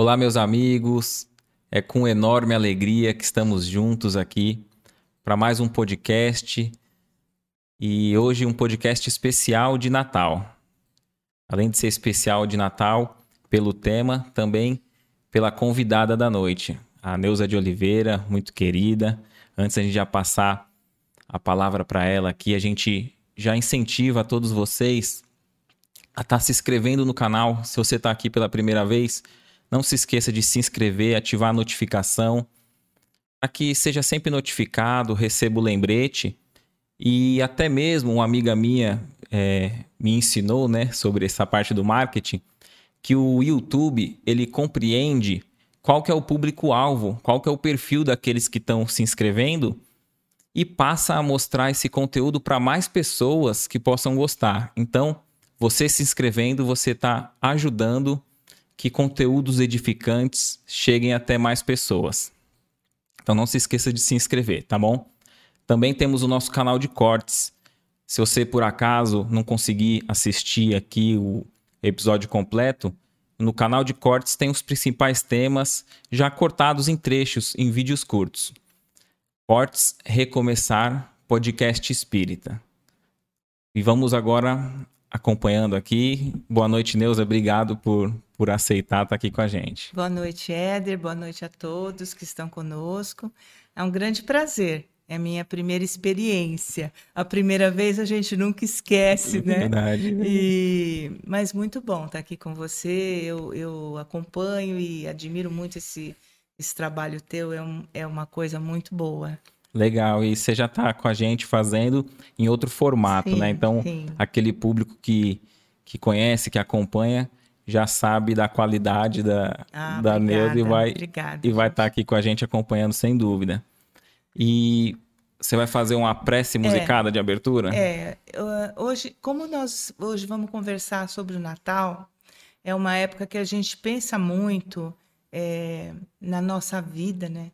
Olá, meus amigos. É com enorme alegria que estamos juntos aqui para mais um podcast e hoje um podcast especial de Natal. Além de ser especial de Natal pelo tema, também pela convidada da noite, a Neuza de Oliveira, muito querida. Antes a gente já passar a palavra para ela aqui, a gente já incentiva a todos vocês a estar tá se inscrevendo no canal. Se você está aqui pela primeira vez, não se esqueça de se inscrever, ativar a notificação, para que seja sempre notificado, receba o lembrete. E até mesmo uma amiga minha é, me ensinou né, sobre essa parte do marketing, que o YouTube ele compreende qual que é o público-alvo, qual que é o perfil daqueles que estão se inscrevendo e passa a mostrar esse conteúdo para mais pessoas que possam gostar. Então, você se inscrevendo, você está ajudando que conteúdos edificantes cheguem até mais pessoas. Então não se esqueça de se inscrever, tá bom? Também temos o nosso canal de cortes. Se você por acaso não conseguir assistir aqui o episódio completo, no canal de cortes tem os principais temas já cortados em trechos, em vídeos curtos. Cortes Recomeçar Podcast Espírita. E vamos agora acompanhando aqui. Boa noite, Neuza. Obrigado por, por aceitar estar aqui com a gente. Boa noite, Éder. Boa noite a todos que estão conosco. É um grande prazer. É a minha primeira experiência. A primeira vez a gente nunca esquece, né? Verdade. E... Mas muito bom estar aqui com você. Eu, eu acompanho e admiro muito esse, esse trabalho teu. É, um, é uma coisa muito boa. Legal, e você já está com a gente fazendo em outro formato, né? sim, né? Então, sim. aquele público que, que conhece, que acompanha, já sabe da qualidade da, ah, da Neuza e vai obrigada, e vai estar tá aqui com a gente acompanhando sem dúvida. E você vai fazer uma prece musicada é, de abertura? É, hoje, como nós hoje vamos conversar sobre o Natal, é uma época que a gente pensa muito é, na nossa vida, né?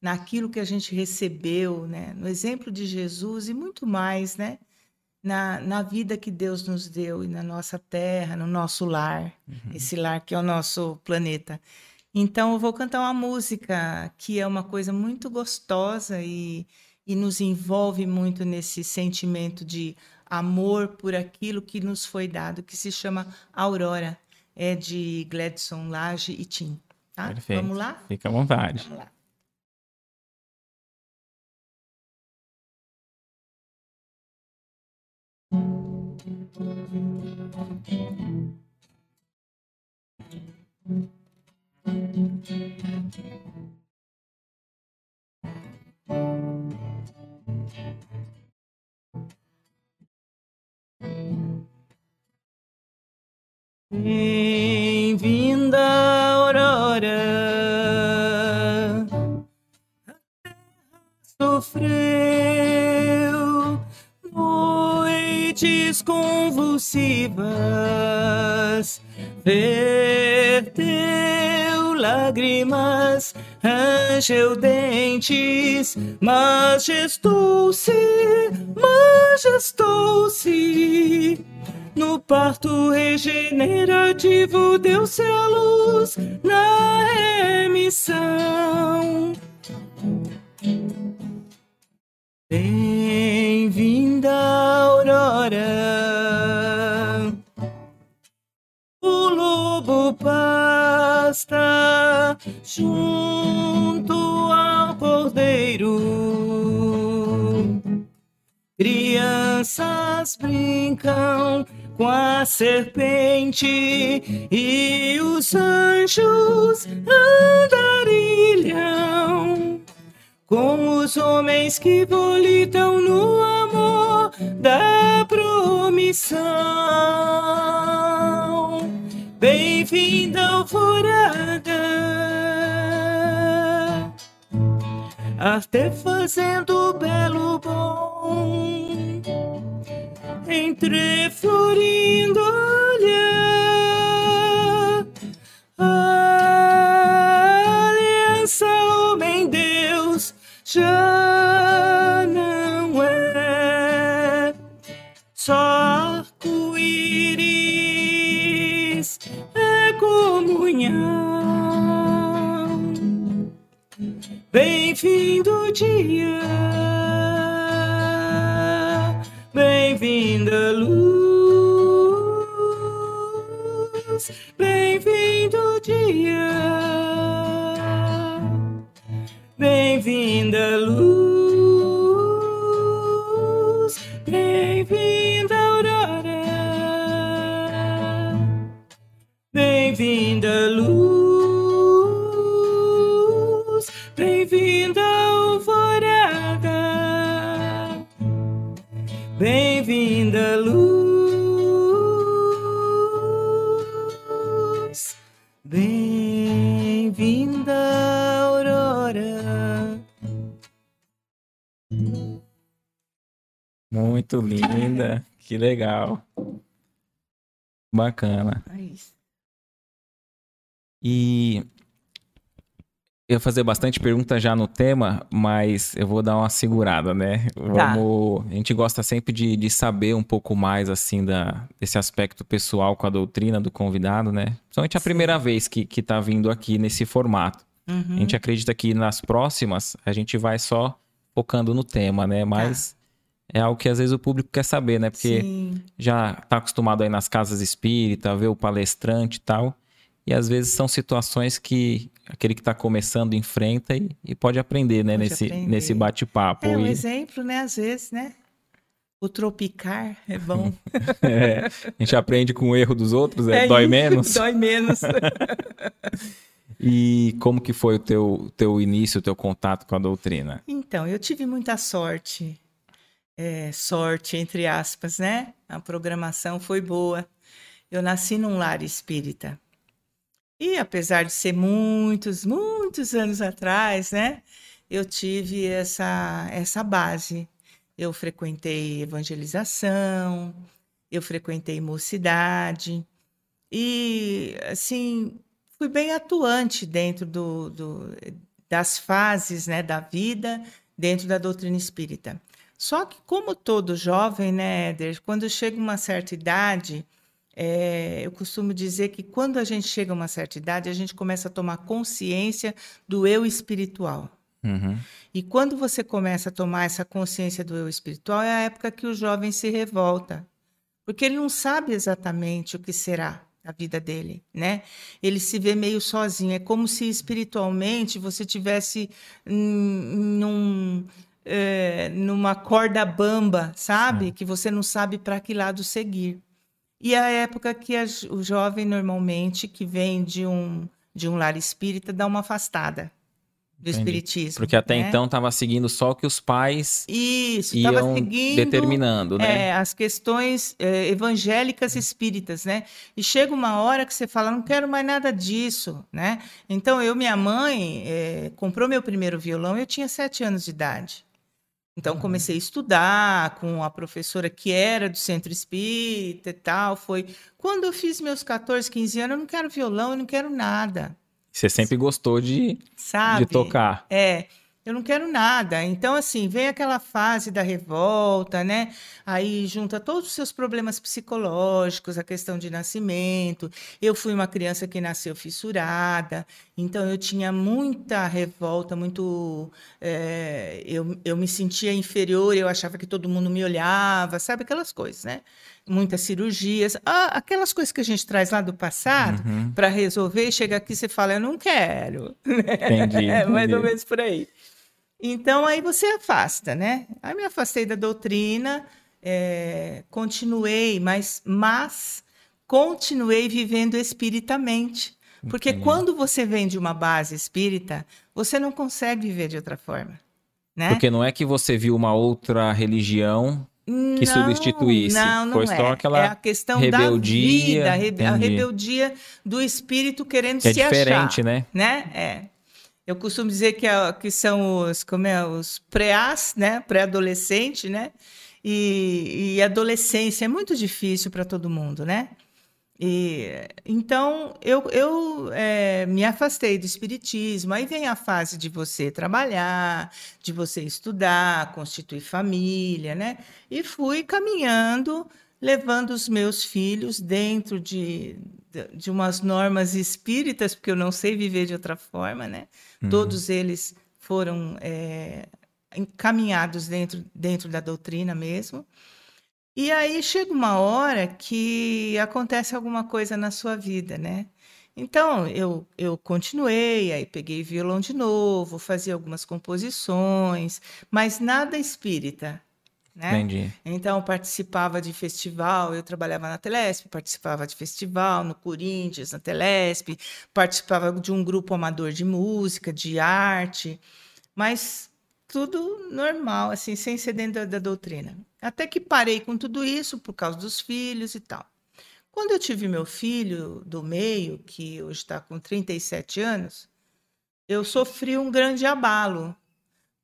naquilo que a gente recebeu, né? no exemplo de Jesus e muito mais, né? Na, na vida que Deus nos deu e na nossa terra, no nosso lar, uhum. esse lar que é o nosso planeta. Então, eu vou cantar uma música que é uma coisa muito gostosa e, e nos envolve muito nesse sentimento de amor por aquilo que nos foi dado, que se chama Aurora. É de Gladson Lage e Tim. Tá? Perfeito. Vamos lá? Fica à vontade. Vamos lá. Bem-vinda, convulsivas, verteu lágrimas, rangeu dentes, majestou-se, majestou-se no parto regenerativo deu-se a luz na remissão. Junto ao cordeiro. Crianças brincam com a serpente e os anjos andarilham com os homens que volitam no amor da promissão. Bem-vinda, alvorada, até fazendo belo bom. Entre florindo a aliança homem Deus já Bem-vindo o dia, Muito linda, que legal. Bacana. É. E eu ia fazer bastante pergunta já no tema, mas eu vou dar uma segurada, né? Tá. Vamos, a gente gosta sempre de, de saber um pouco mais assim da, desse aspecto pessoal com a doutrina do convidado, né? Principalmente a Sim. primeira vez que, que tá vindo aqui nesse formato. A Uhum. gente acredita que nas próximas a gente vai só focando no tema, né? Mas é algo que às vezes o público quer saber, né? Porque Sim, já tá acostumado aí nas casas espírita, ver o palestrante e tal. E às vezes são situações que aquele que está começando enfrenta e, e pode aprender, né? Pode nesse, aprender. nesse bate-papo. é um E- exemplo, né? Às vezes, né? O tropicar é bom. é, a gente aprende com o erro dos outros, é, É dói isso, menos. Dói menos. E como que foi o teu, teu início, o teu contato com a doutrina? Então, eu tive muita sorte. É, sorte, entre aspas, né? A programação foi boa. Eu nasci num lar espírita. E apesar de ser muitos, muitos anos atrás, né? Eu tive essa, essa base. Eu frequentei evangelização, eu frequentei mocidade. E, assim, fui bem atuante dentro do, do- das fases né, da vida dentro da doutrina espírita. Só que, como todo jovem, né, Éder, quando chega uma certa idade, é, eu costumo dizer que quando a gente chega a uma certa idade, a gente começa a tomar consciência do eu espiritual. Uhum. E quando você começa a tomar essa consciência do eu espiritual, é a época que o jovem se revolta, porque ele não sabe exatamente o que será a vida dele, né? Ele se vê meio sozinho. É como se espiritualmente você tivesse num, é, numa corda bamba, sabe? Que você não sabe para que lado seguir. E é a época que a o jovem normalmente que vem de um de um lar espírita dá uma afastada do Entendi. espiritismo. Porque até né? então estava seguindo só o que os pais Isso, iam seguindo determinando, né? é, as questões é, evangélicas espíritas, né? E chega uma hora que você fala, não quero mais nada disso, né? Então, eu, minha mãe, é, comprou meu primeiro violão, eu tinha sete anos de idade. Então, comecei a estudar com a professora que era do centro espírita e tal. Foi quando eu fiz meus 14, 15 anos, eu não quero violão, eu não quero nada, Você sempre gostou de, sabe? de tocar. É, eu não quero nada. Então, assim, vem aquela fase da revolta, né? Aí junta todos os seus problemas psicológicos, a questão de nascimento. Eu fui uma criança que nasceu fissurada, então eu tinha muita revolta, muito. é, eu, eu me sentia inferior, eu achava que todo mundo me olhava, sabe? Aquelas coisas, né? Muitas cirurgias, ah, aquelas coisas que a gente traz lá do passado Uhum. para resolver, chega aqui e você fala, eu não quero. Entendi. É mais ou entendi. menos por aí. Então, aí você afasta, né? Aí me afastei da doutrina, é, continuei, mas, mas continuei vivendo espiritamente. Porque Entendi. quando você vem de uma base espírita, você não consegue viver de outra forma. Né? Porque não é que você viu uma outra religião que Não, substituísse. Não, não Foi é. só aquela é a questão rebeldia, da vida, a rebeldia do espírito querendo que é se diferente, achar né? né? É. Eu costumo dizer que, é- que são os, como é, os pré-as, né? Pré-adolescente, né? E, e adolescência é muito difícil para todo mundo, né? E, então, eu, eu é, me afastei do espiritismo. Aí vem a fase de você trabalhar, de você estudar, constituir família, né? E fui caminhando, levando os meus filhos dentro de, de, umas normas espíritas, porque eu não sei viver de outra forma, né? Todos eles foram é, encaminhados dentro, dentro da doutrina mesmo. E aí chega uma hora que acontece alguma coisa na sua vida, né? Então, eu, eu continuei, aí peguei violão de novo, fazia algumas composições, mas nada espírita, né? Entendi. Então, participava de festival, eu trabalhava na Telesp, participava de festival no Corinthians, na Telesp, participava de um grupo amador de música, de arte, mas tudo normal, assim, sem ser dentro da, da doutrina. Até que parei com tudo isso por causa dos filhos e tal. Quando eu tive meu filho do meio, que hoje está com 37 anos, eu sofri um grande abalo,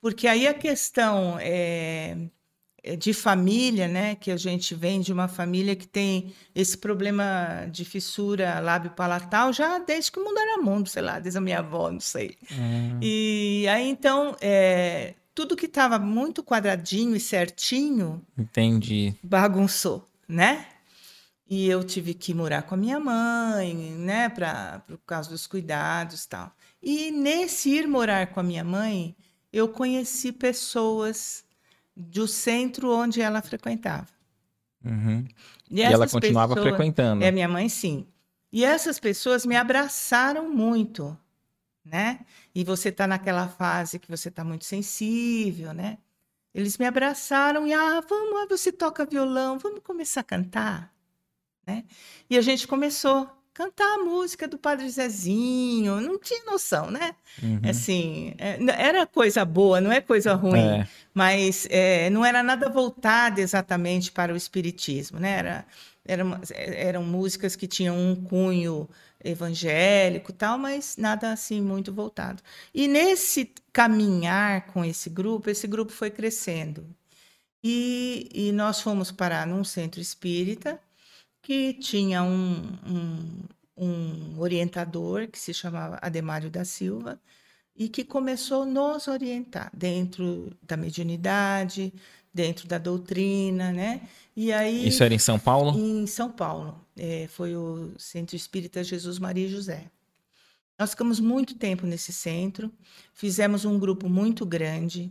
porque aí a questão é, de família, né, que a gente vem de uma família que tem esse problema de fissura lábio-palatal já desde que o mundo era mundo, sei lá, desde a minha avó, não sei. Hum. E aí então é, tudo que estava muito quadradinho e certinho, entendi, bagunçou, né? E eu tive que morar com a minha mãe, né, para por causa dos cuidados, tal. E nesse ir morar com a minha mãe, eu conheci pessoas do centro onde ela frequentava. Uhum. E, e ela continuava pessoas, frequentando. É minha mãe, sim. E essas pessoas me abraçaram muito, né? E você está naquela fase que você está muito sensível, né? Eles me abraçaram e ah, vamos, você toca violão, vamos começar a cantar. Né? E a gente começou cantar a música do Padre Zezinho, não tinha noção, né? Uhum. Assim, é, era coisa boa, não é coisa ruim, é. mas é, não era nada voltado exatamente para o espiritismo, né? Era, eram, eram músicas que tinham um cunho evangélico tal, mas nada assim muito voltado. E nesse caminhar com esse grupo, esse grupo foi crescendo. E, e nós fomos parar num centro espírita, que tinha um, um, um orientador que se chamava Ademário da Silva e que começou a nos orientar dentro da mediunidade, dentro da doutrina, né? E aí isso era em São Paulo? Em São Paulo, é, foi o Centro Espírita Jesus Maria e José. Nós ficamos muito tempo nesse centro, fizemos um grupo muito grande.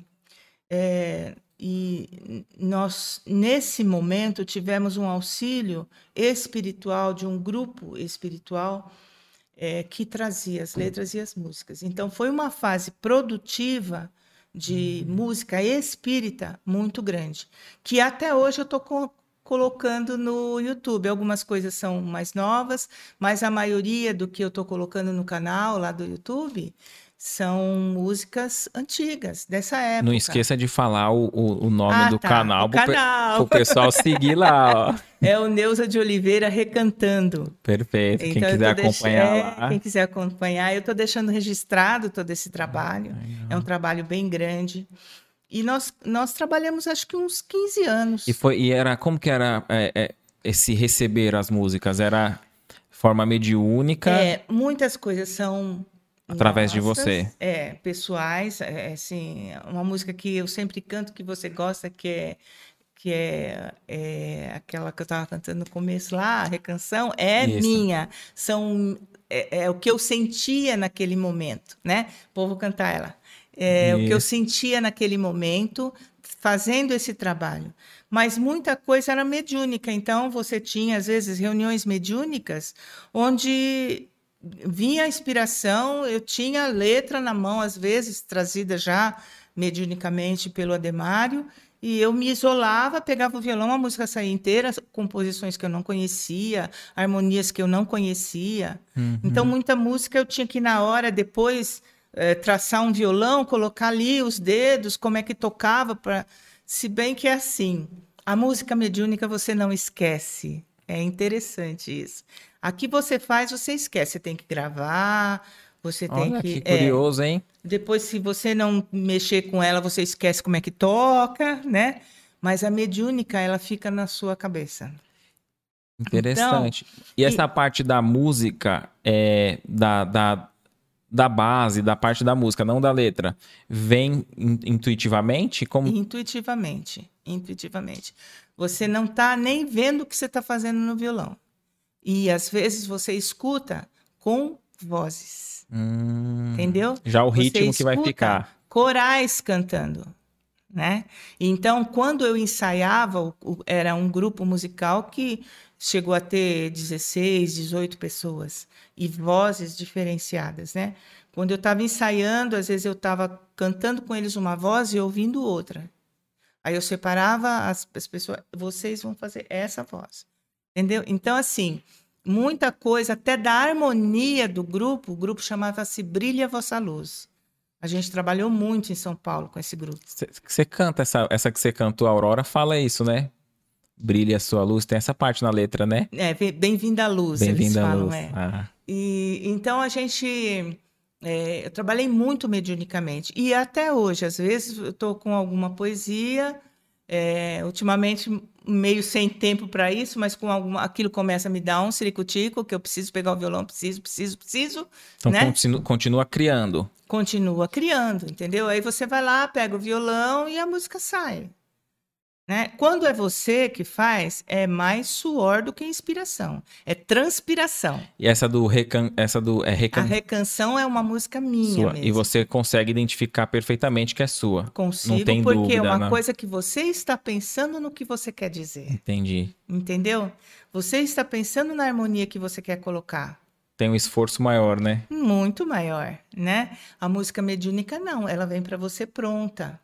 É, e nós, nesse momento, tivemos um auxílio espiritual de um grupo espiritual é, que trazia as letras e as músicas. Então, foi uma fase produtiva de uhum. música espírita muito grande, que até hoje eu estou co colocando no YouTube. Algumas coisas são mais novas, mas a maioria do que eu estou colocando no canal lá do YouTube são músicas antigas dessa época. Não esqueça de falar o, o, nome ah, do tá, canal para o pessoal seguir lá. Ó. É o Neuza de Oliveira Recantando. Perfeito. Então, quem quiser acompanhar deixando, lá. Quem quiser acompanhar, eu estou deixando registrado todo esse trabalho. Ah, é um trabalho bem grande. E nós, nós trabalhamos acho que uns 15 anos. E, foi, e era como que era é, é, esse receber as músicas? Era forma mediúnica? É, muitas coisas são Através Nossas, de você. É, pessoais, é, é, assim, uma música que eu sempre canto que você gosta, que é que é, é aquela que eu estava cantando no começo lá, a recanção, é Isso. minha. São é, é, o que eu sentia naquele momento, né? Vou, vou cantar ela. É Isso. o que eu sentia naquele momento fazendo esse trabalho. Mas muita coisa era mediúnica, então você tinha às vezes reuniões mediúnicas onde vinha a inspiração, eu tinha a letra na mão, às vezes trazida já mediunicamente pelo Ademário, e eu me isolava, pegava o violão, a música saía inteira, composições que eu não conhecia, harmonias que eu não conhecia. Uhum. Então, muita música eu tinha que, na hora, depois, é, traçar um violão, colocar ali os dedos, como é que tocava, pra... se bem que é assim. A música mediúnica você não esquece. É interessante isso. Aqui você faz, você esquece. Você tem que gravar, você tem Olha, que. que curioso, é, hein? Depois, se você não mexer com ela, você esquece como é que toca, né? Mas a mediúnica, ela fica na sua cabeça. Interessante. Então, e essa e... parte da música, é, da, da, da base, da parte da música, não da letra, vem intuitivamente? Como... Intuitivamente. Intuitivamente. Você não está nem vendo o que você está fazendo no violão. E às vezes você escuta com vozes. Hum, entendeu? Já o ritmo que vai ficar. corais cantando, né? Então, quando eu ensaiava, era um grupo musical que chegou a ter 16, 18 pessoas e vozes diferenciadas, né? Quando eu estava ensaiando, às vezes eu estava cantando com eles uma voz e ouvindo outra. Aí eu separava as, as pessoas, vocês vão fazer essa voz. Entendeu? Então, assim, muita coisa, até da harmonia do grupo, o grupo chamava-se Brilha Vossa Luz. A gente trabalhou muito em São Paulo com esse grupo. Você canta essa, essa que você cantou, Aurora, fala isso, né? Brilha a sua luz, tem essa parte na letra, né? É, Bem-vinda à luz, eles Bem-vinda à falam, luz. é. Ah, E então a gente. é, eu trabalhei muito mediunicamente. E até hoje, às vezes, eu estou com alguma poesia, é, ultimamente meio sem tempo para isso, mas com alguma, aquilo começa a me dar um ciricutico, que eu preciso pegar o violão, preciso, preciso, preciso, então né? continua, continua criando. Continua criando, entendeu? Aí você vai lá, pega o violão e a música sai. Né? Quando é você que faz, é mais suor do que inspiração. É transpiração. E essa do recan... essa do é A recan... recanção é uma música minha. E você consegue identificar perfeitamente que é sua. Consigo, não tem porque é dúvida, uma não. coisa que você está pensando no que você quer dizer. Entendi. Entendeu? Você está pensando na harmonia que você quer colocar. Tem um esforço maior, né? Muito maior, né? A música mediúnica não, ela vem para você pronta.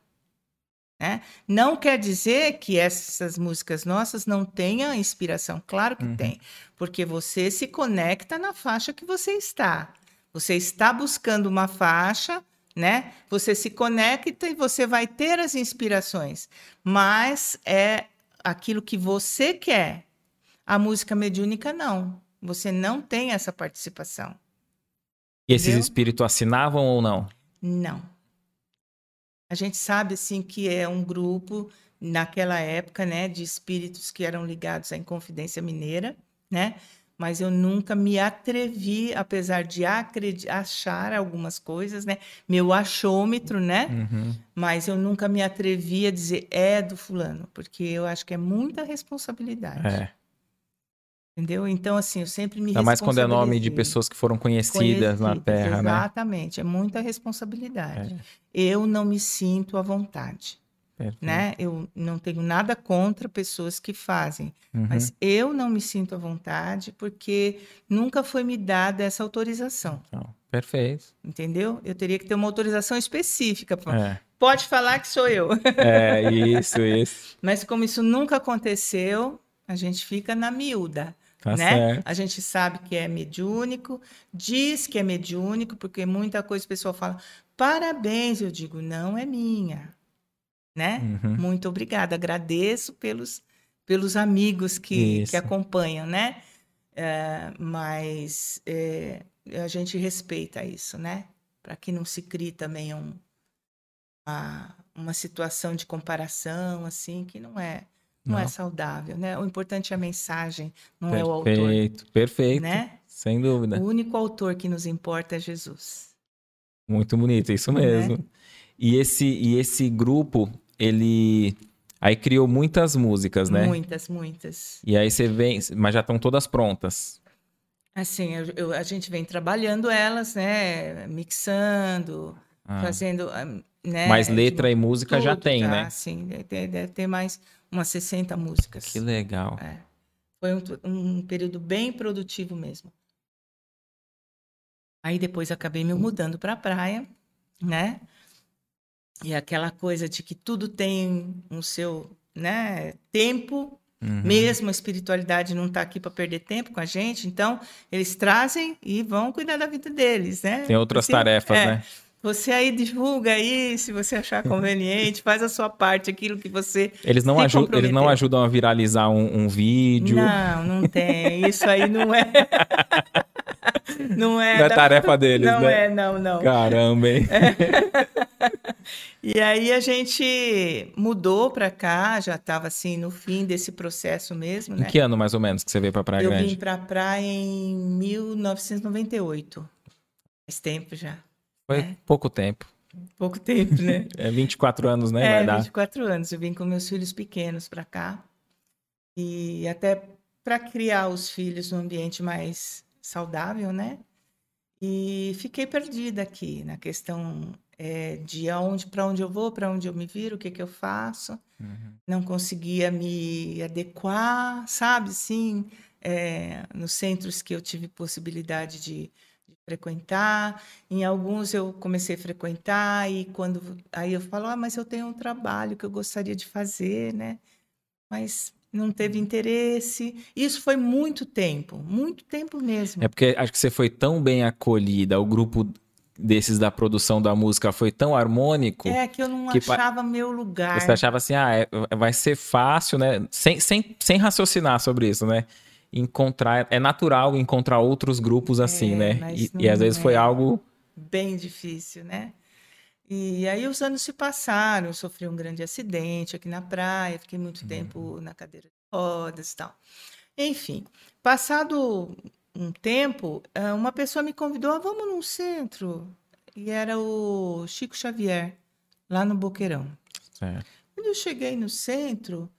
Né? Não quer dizer que essas músicas nossas não tenham inspiração, claro que Uhum. tem, porque você se conecta na faixa que você está. Você está buscando uma faixa, né? Você se conecta e você vai ter as inspirações, mas é aquilo que você quer. A música mediúnica não. Você não tem essa participação. E esses espíritos assinavam ou não? Não. A gente sabe assim que é um grupo naquela época, né, de espíritos que eram ligados à Inconfidência Mineira, né? Mas eu nunca me atrevi, apesar de achar algumas coisas, né? Meu achômetro, né? Uhum. Mas eu nunca me atrevi a dizer é do fulano, porque eu acho que é muita responsabilidade. É. Entendeu? Então, assim, eu sempre me Ainda mais quando é nome de pessoas que foram conhecidas, na Terra, né? Exatamente, é muita responsabilidade. É. Eu não me sinto à vontade, Perfeito. né? Eu não tenho nada contra pessoas que fazem, Uhum. mas eu não me sinto à vontade porque nunca foi me dada essa autorização, Então, perfeito. entendeu? Eu teria que ter uma autorização específica. pra- É. Pode falar que sou eu. É, isso, isso. Mas como isso nunca aconteceu, a gente fica na miúda. Tá né? certo. A gente sabe que é mediúnico, diz que é mediúnico, porque muita coisa o pessoal fala, parabéns, eu digo, não é minha, né? Uhum. Muito obrigada, agradeço pelos, pelos amigos que, Isso. que acompanham, né? É, mas é, a gente respeita isso, né? Para que não se crie também um, uma, uma situação de comparação, assim, que não é, não, é Não. saudável, né? O importante é a mensagem, não é o autor, Perfeito, perfeito. né? Sem dúvida. O único autor que nos importa é Jesus. Muito bonito, isso Né? mesmo. E esse e esse grupo, ele aí criou muitas músicas, né? Muitas, muitas. E aí você vem, mas já estão todas prontas. Assim, eu- eu- a gente vem trabalhando elas, né? Mixando, Ah, fazendo, ah, né? mas letra e música já tudo tem, né? Sim, deve ter mais umas 60 músicas. Que legal. É. Foi um, um período bem produtivo mesmo. Aí depois acabei me mudando para a praia, né? E aquela coisa de que tudo tem um seu, né, tempo, Uhum. mesmo a espiritualidade não está aqui para perder tempo com a gente, então eles trazem e vão cuidar da vida deles, né? Tem outras Você- tarefas, é, né? Você aí divulga aí, se você achar conveniente, faz a sua parte, aquilo que você Eles não, eles não ajudam a viralizar um, um vídeo. Não, não tem. Isso aí não é. não é. Não é da- tarefa deles, não né? é, não, não. Caramba, hein? E aí a gente mudou para cá, já estava assim no fim desse processo mesmo, Em né? que ano, mais ou menos, que você veio pra Praia Eu Grande? vim para praia em 1998. Faz tempo já. Foi É. pouco tempo. Pouco tempo, né? É 24 anos, né? É, Vai dar. 24 anos. Eu vim com meus filhos pequenos para cá. E até para criar os filhos num ambiente mais saudável, né? E fiquei perdida aqui na questão é, de aonde, para onde eu vou, para onde eu me viro, o que, que eu faço. Uhum. Não conseguia me adequar, sabe? Sim, é, nos centros que eu tive possibilidade de, de, frequentar. Em alguns eu comecei a frequentar e quando aí eu falo, ah, mas eu tenho um trabalho que eu gostaria de fazer, né? Mas não teve uhum. interesse. Isso foi muito tempo, muito tempo mesmo. É porque acho que você foi tão bem acolhida, o grupo desses da produção da música foi tão harmônico. É que eu não que achava meu lugar. Você achava assim, ah, é, vai ser fácil, né? Sem, sem, sem raciocinar sobre isso, né? Encontrar. É natural encontrar outros grupos assim, é, né? E, e, às vezes é foi algo. Bem difícil, né? E aí os anos se passaram, eu sofri um grande acidente aqui na praia, fiquei muito uhum. tempo na cadeira de rodas e tal. Enfim, passado um tempo, eh, uma pessoa me convidou, ah, vamos num centro. E era o Chico Xavier, lá no Boqueirão. Certo. Quando eu cheguei no centro,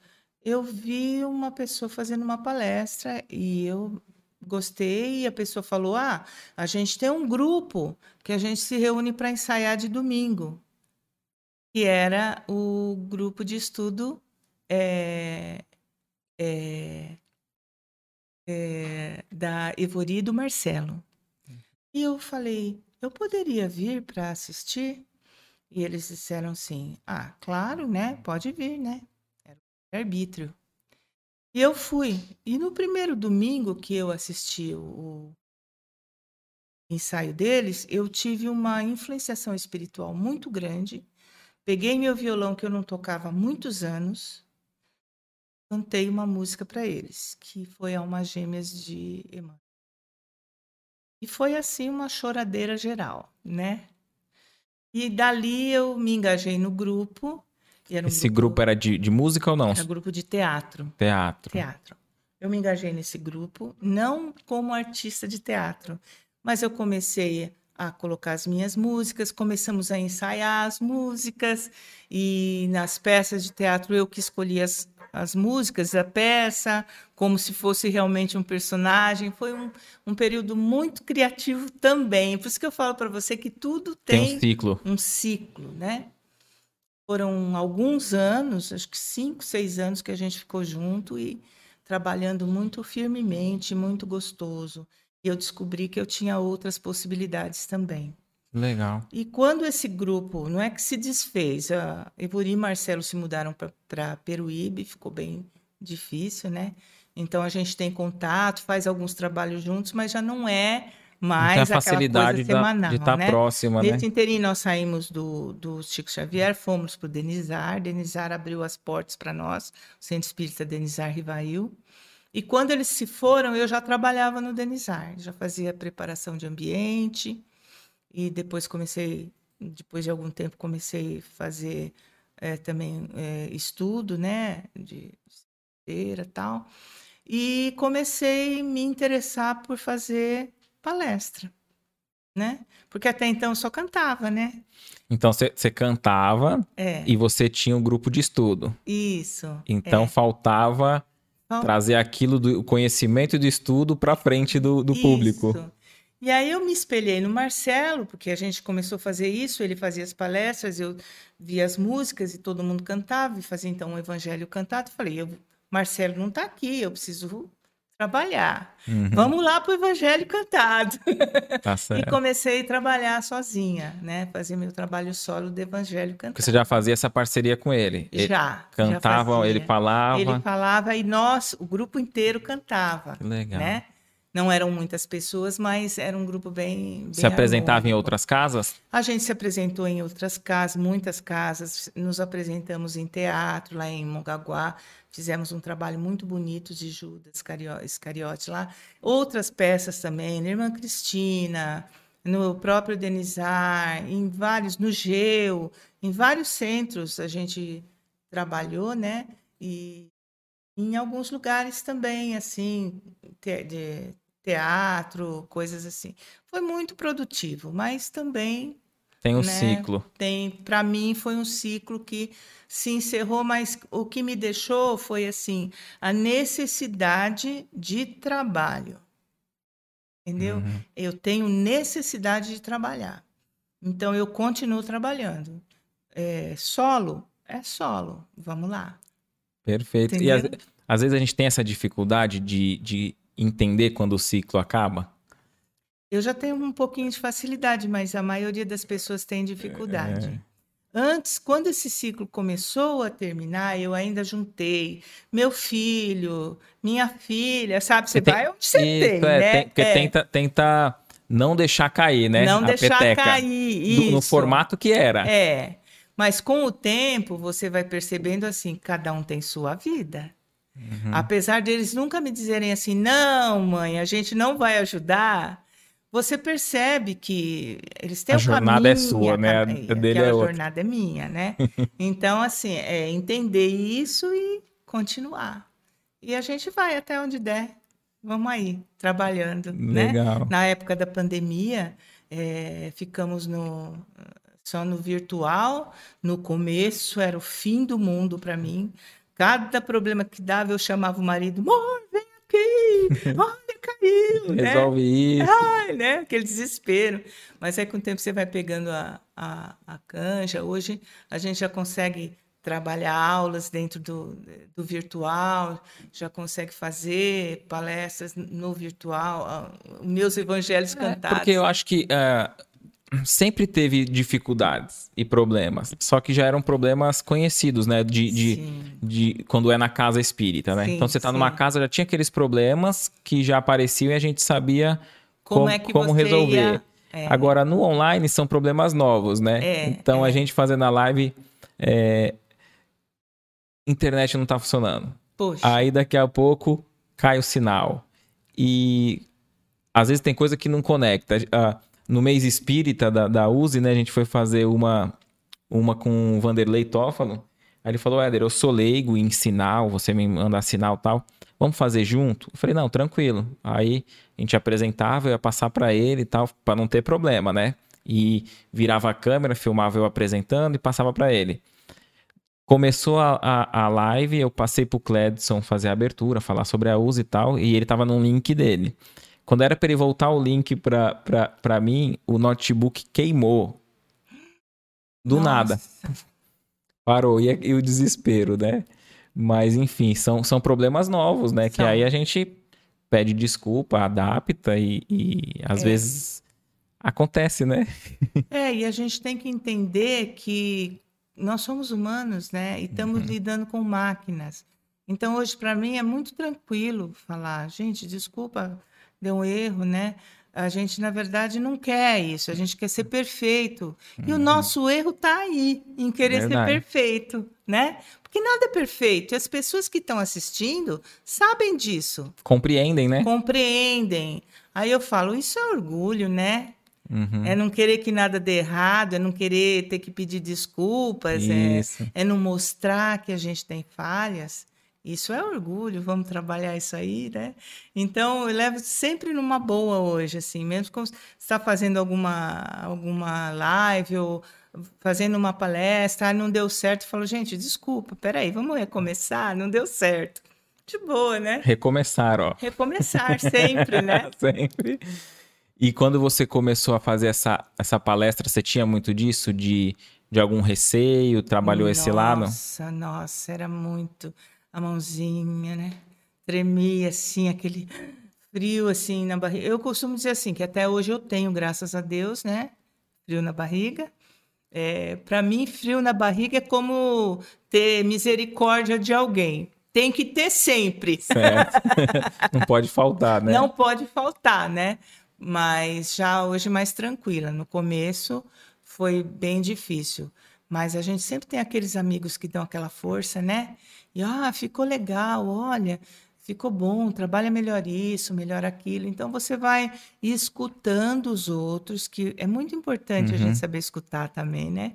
eu vi uma pessoa fazendo uma palestra e eu gostei. E a pessoa falou: Ah, a gente tem um grupo que a gente se reúne para ensaiar de domingo, que era o grupo de estudo é, é, é, da Evori e do Marcelo. E eu falei: Eu poderia vir para assistir? E eles disseram assim: Ah, claro, né? Pode vir, né? Arbítrio. E eu fui. E no primeiro domingo que eu assisti o ensaio deles, eu tive uma influenciação espiritual muito grande. Peguei meu violão que eu não tocava há muitos anos, cantei uma música para eles, que foi Almas Gêmeas de Emmanuel. E foi assim uma choradeira geral, né? E dali eu me engajei no grupo um Esse grupo, grupo era de, de música ou não? Era grupo de teatro. Teatro. Teatro. Eu me engajei nesse grupo, não como artista de teatro, mas eu comecei a colocar as minhas músicas, começamos a ensaiar as músicas, e nas peças de teatro eu que escolhi as, as músicas da peça, como se fosse realmente um personagem. Foi um, um período muito criativo também. Por isso que eu falo para você que tudo tem, tem um ciclo. Um ciclo, né? Foram alguns anos, acho que cinco, seis anos que a gente ficou junto e trabalhando muito firmemente, muito gostoso. E eu descobri que eu tinha outras possibilidades também. Legal. E quando esse grupo, não é que se desfez, a Evori e Marcelo se mudaram para Peruíbe, ficou bem difícil, né? Então a gente tem contato, faz alguns trabalhos juntos, mas já não é mais a facilidade semanal, de estar tá né? próxima, Nesse né? inteirinho nós saímos do, do Chico Xavier, fomos para o Denizar, Denizar abriu as portas para nós, o Centro Espírita Denizar Rivail, e quando eles se foram, eu já trabalhava no Denizar, já fazia preparação de ambiente, e depois comecei, depois de algum tempo, comecei a fazer é, também é, estudo, né, de e tal, e comecei a me interessar por fazer palestra, né? Porque até então eu só cantava, né? Então você cantava é. e você tinha um grupo de estudo. Isso. Então é. faltava trazer aquilo do conhecimento e do estudo para frente do, do público. E aí eu me espelhei no Marcelo, porque a gente começou a fazer isso, ele fazia as palestras, eu via as músicas e todo mundo cantava, e fazia então um evangelho cantado. Falei, eu, Marcelo não está aqui, eu preciso trabalhar. Uhum. Vamos lá para o Evangelho Cantado. Tá e comecei a trabalhar sozinha, né? Fazer meu trabalho solo do Evangelho Cantado. Porque você já fazia essa parceria com ele? Já. Cantava, já ele falava. Ele falava e nós, o grupo inteiro cantava. Que legal. Né? Não eram muitas pessoas, mas era um grupo bem. bem se apresentava harmônico. em outras casas? A gente se apresentou em outras casas, muitas casas. Nos apresentamos em teatro, lá em Mongaguá. Fizemos um trabalho muito bonito de Judas Iscariote lá. Outras peças também, na Irmã Cristina, no próprio Denizar, em vários, no Geu, em vários centros a gente trabalhou, né? E em alguns lugares também, assim, de teatro, coisas assim. Foi muito produtivo, mas também tem um né, ciclo. Tem, para mim foi um ciclo que se encerrou, mas o que me deixou foi assim, a necessidade de trabalho. Entendeu? Uhum. Eu tenho necessidade de trabalhar. Então eu continuo trabalhando. É, solo é solo. Vamos lá. Perfeito. Entendeu? E às, às, vezes a gente tem essa dificuldade de, de entender quando o ciclo acaba. Eu já tenho um pouquinho de facilidade, mas a maioria das pessoas tem dificuldade. É. Antes, quando esse ciclo começou a terminar, eu ainda juntei meu filho, minha filha, sabe? Você, você vai onde você isso, tem, é, né? Tem, porque é. tenta, tenta não deixar cair, né? Não a deixar peteca, cair, isso. no formato que era. É, mas com o tempo você vai percebendo assim, cada um tem sua vida. Uhum. Apesar deles nunca me dizerem assim, não, mãe, a gente não vai ajudar você percebe que eles têm a jornada é sua, né? A dele é outra. jornada é minha, né? então, assim, é entender isso e continuar. E a gente vai até onde der. Vamos aí, trabalhando, né? Legal. né? Na época da pandemia, é, ficamos no só no virtual. No começo era o fim do mundo para mim. Cada problema que dava, eu chamava o marido, amor, vem aqui, olha, caiu. Né? Resolve isso. Ai, né? Aquele desespero. Mas aí com o tempo você vai pegando a, a, a canja. Hoje a gente já consegue trabalhar aulas dentro do, do virtual, já consegue fazer palestras no virtual, meus evangelhos é, cantados. Porque eu acho que uh, sempre teve dificuldades e problemas, só que já eram problemas conhecidos, né? De, de, de quando é na casa espírita, né? Sim, então você está numa casa, já tinha aqueles problemas que já apareciam e a gente sabia como, como, é como resolver. Ia... É. Agora, no online são problemas novos, né? É, então a é. gente fazendo a live, é... internet não está funcionando. Poxa. Aí daqui a pouco cai o sinal. E às vezes tem coisa que não conecta. Uh, no mês espírita da, da USE, né, a gente foi fazer uma, uma com o Vanderlei Toffalo. Aí ele falou, Éder, eu sou leigo em sinal, você me manda sinal tal. Vamos fazer junto? Eu falei, não, tranquilo. Aí a gente apresentava, eu ia passar para ele e tal, para não ter problema, né? E virava a câmera, filmava eu apresentando e passava para ele. Começou a, a, a, live, eu passei pro Cledson fazer a abertura, falar sobre a USE e tal, e ele tava no link dele. Quando era para ele voltar o link para mim, o notebook queimou. Do Nossa. nada. Parou. E, e, o desespero, né? Mas, enfim, são, são problemas novos, né? São. Que aí a gente pede desculpa, adapta e, e às é. vezes acontece, né? é, e a gente tem que entender que nós somos humanos, né? E estamos uhum. lidando com máquinas. Então, hoje, para mim, é muito tranquilo falar, gente, desculpa deu um erro, né? A gente, na verdade, não quer isso, a gente quer ser perfeito. E o uhum. nosso erro está aí, em querer verdade. ser perfeito, né? Porque nada é perfeito. E as pessoas que estão assistindo sabem disso. Compreendem, né? Compreendem. Aí eu falo, isso é orgulho, né? Uhum. É não querer que nada dê errado, é não querer ter que pedir desculpas, é, é não mostrar que a gente tem falhas. Isso é orgulho, vamos trabalhar isso aí, né? Então, eu levo sempre numa boa hoje, assim, mesmo quando você está fazendo alguma, alguma live ou fazendo uma palestra, não deu certo, eu falo, gente, desculpa, peraí, vamos recomeçar, não deu certo. De boa, né? Recomeçar, ó. Recomeçar sempre, né? sempre. E quando você começou a fazer essa, essa palestra, você tinha muito disso, de, de algum receio, trabalhou nossa, esse lado? Nossa, nossa, era muito a mãozinha, né? Tremia assim, aquele frio assim na barriga. Eu costumo dizer assim, que até hoje eu tenho, graças a Deus, né? Frio na barriga. É, Para mim, frio na barriga é como ter misericórdia de alguém. Tem que ter sempre. Certo. Não pode faltar, né? Não pode faltar, né? Mas já hoje mais tranquila. No começo foi bem difícil. Mas a gente sempre tem aqueles amigos que dão aquela força, né? E ah, ficou legal, olha, ficou bom, trabalha melhor isso, melhor aquilo. Então você vai escutando os outros, que é muito importante uhum. a gente uhum. saber escutar também, né?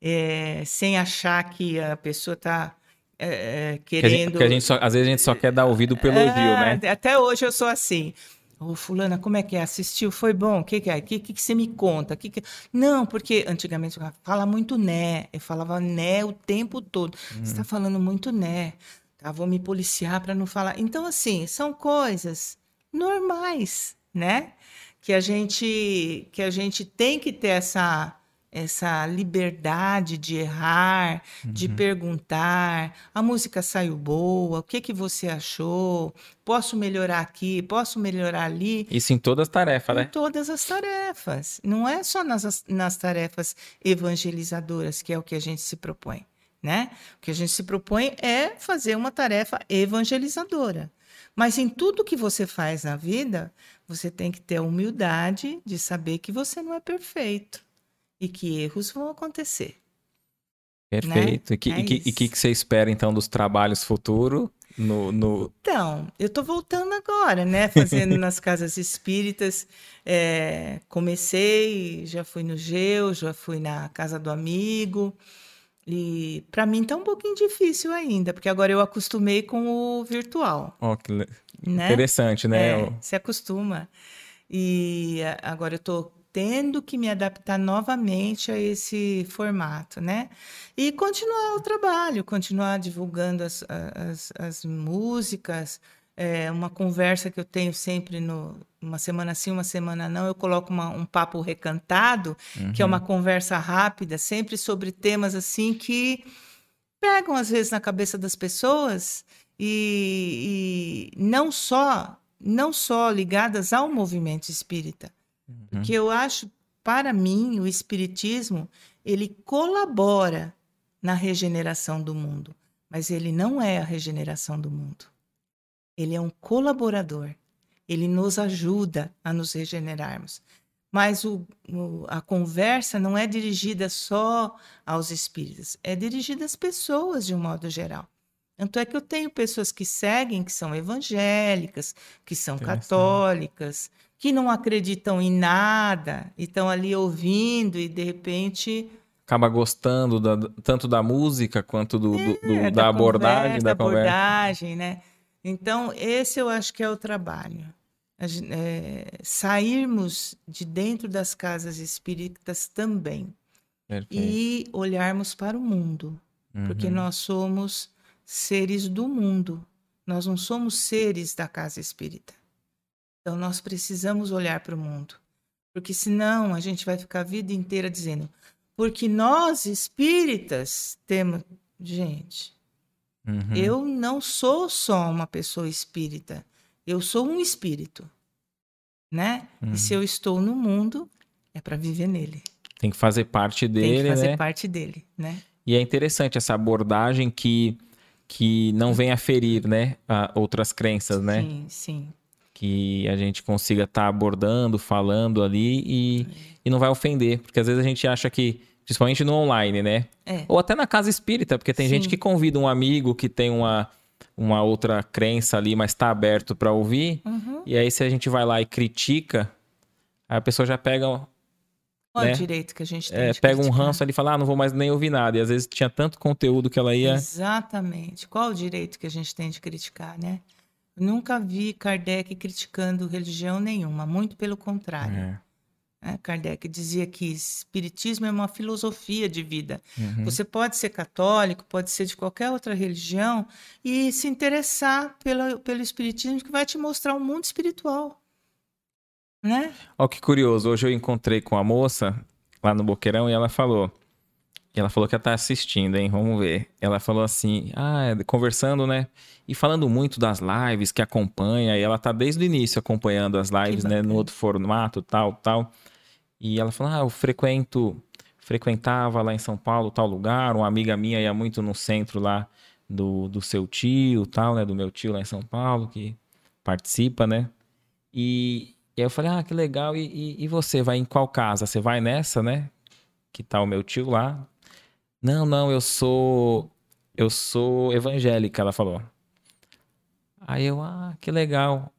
É, sem achar que a pessoa está é, querendo. Porque a gente, só, às vezes a gente só quer dar ouvido pelo elogio, é, né? Até hoje eu sou assim. Ô, fulana, como é que é? Assistiu? Foi bom? O que, que é? O que, que, que você me conta? Que que... Não, porque antigamente eu fala muito né. Eu falava né o tempo todo. Uhum. Você está falando muito né. Tá, vou me policiar para não falar. Então, assim, são coisas normais, né? Que a gente que a gente tem que ter essa essa liberdade de errar, uhum. de perguntar, a música saiu boa, o que que você achou? Posso melhorar aqui, posso melhorar ali? Isso em todas as tarefas, em né? Em todas as tarefas. Não é só nas, nas tarefas evangelizadoras que é o que a gente se propõe, né? O que a gente se propõe é fazer uma tarefa evangelizadora. Mas em tudo que você faz na vida, você tem que ter a humildade de saber que você não é perfeito e que erros vão acontecer. Perfeito. Né? E que, é que, que, você espera, então, dos trabalhos futuros? No, no... Então, eu estou voltando agora, né? Fazendo nas casas espíritas. É, comecei, já fui no Geu, já fui na casa do amigo. E para mim está um pouquinho difícil ainda, porque agora eu acostumei com o virtual. Oh, que né? Interessante, né? É, se acostuma. E agora eu estou tendo que me adaptar novamente a esse formato, né? E continuar o trabalho, continuar divulgando as, as, as músicas, é, uma conversa que eu tenho sempre no uma semana sim, uma semana não, eu coloco uma, um papo recantado, uhum. que é uma uhum. conversa rápida, sempre sobre temas assim que pegam às vezes na cabeça das pessoas e, e não só não só ligadas ao movimento espírita, Uhum. Porque eu acho, para mim, o espiritismo, ele colabora na regeneração do mundo, mas ele não é a regeneração do mundo. Ele é um colaborador. Ele nos ajuda a nos regenerarmos. Mas o, o, a conversa não é dirigida só aos espíritos, é dirigida às pessoas de um modo geral. Tanto é que eu tenho pessoas que seguem, que são evangélicas, que são católicas, que não acreditam em nada e estão ali ouvindo e de repente acaba gostando da, tanto da música quanto do, é, do, do da, da, abordagem conversa, da abordagem, né? Então esse eu acho que é o trabalho, é, sairmos de dentro das casas espíritas também Perfeito. e olharmos para o mundo, uhum. porque nós somos seres do mundo, nós não somos seres da casa espírita. Então nós precisamos olhar para o mundo, porque senão a gente vai ficar a vida inteira dizendo, porque nós espíritas temos. Gente, uhum. eu não sou só uma pessoa espírita, eu sou um espírito, né? Uhum. E se eu estou no mundo, é para viver nele. Tem que fazer parte dele, Tem que fazer né? parte dele, né? E é interessante essa abordagem que que não venha ferir, né, outras crenças, né? Sim, sim que a gente consiga estar tá abordando, falando ali e, e não vai ofender, porque às vezes a gente acha que, principalmente no online, né? É. Ou até na casa espírita, porque tem Sim. gente que convida um amigo que tem uma, uma outra crença ali, mas está aberto para ouvir, uhum. e aí se a gente vai lá e critica, a pessoa já pega qual né? o direito que a gente tem? É, pega criticar? um ranço ali e fala, ah, não vou mais nem ouvir nada. E às vezes tinha tanto conteúdo que ela ia. Exatamente. Qual o direito que a gente tem de criticar, né? Nunca vi Kardec criticando religião nenhuma, muito pelo contrário. É. É, Kardec dizia que espiritismo é uma filosofia de vida. Uhum. Você pode ser católico, pode ser de qualquer outra religião e se interessar pelo, pelo espiritismo que vai te mostrar um mundo espiritual. Né? Olha que curioso, hoje eu encontrei com a moça lá no Boqueirão e ela falou ela falou que ela tá assistindo, hein? Vamos ver. Ela falou assim, ah, é, conversando, né? E falando muito das lives que acompanha, e ela tá desde o início acompanhando as lives, né? No outro formato, tal, tal. E ela falou, ah, eu frequento, frequentava lá em São Paulo, tal lugar, uma amiga minha ia muito no centro lá do, do seu tio, tal, né? Do meu tio lá em São Paulo, que participa, né? E, e aí eu falei, ah, que legal. E, e, e, você vai em qual casa? Você vai nessa, né? Que tá o meu tio lá. Não, não, eu sou. Eu sou evangélica, ela falou. Aí eu, ah, que legal.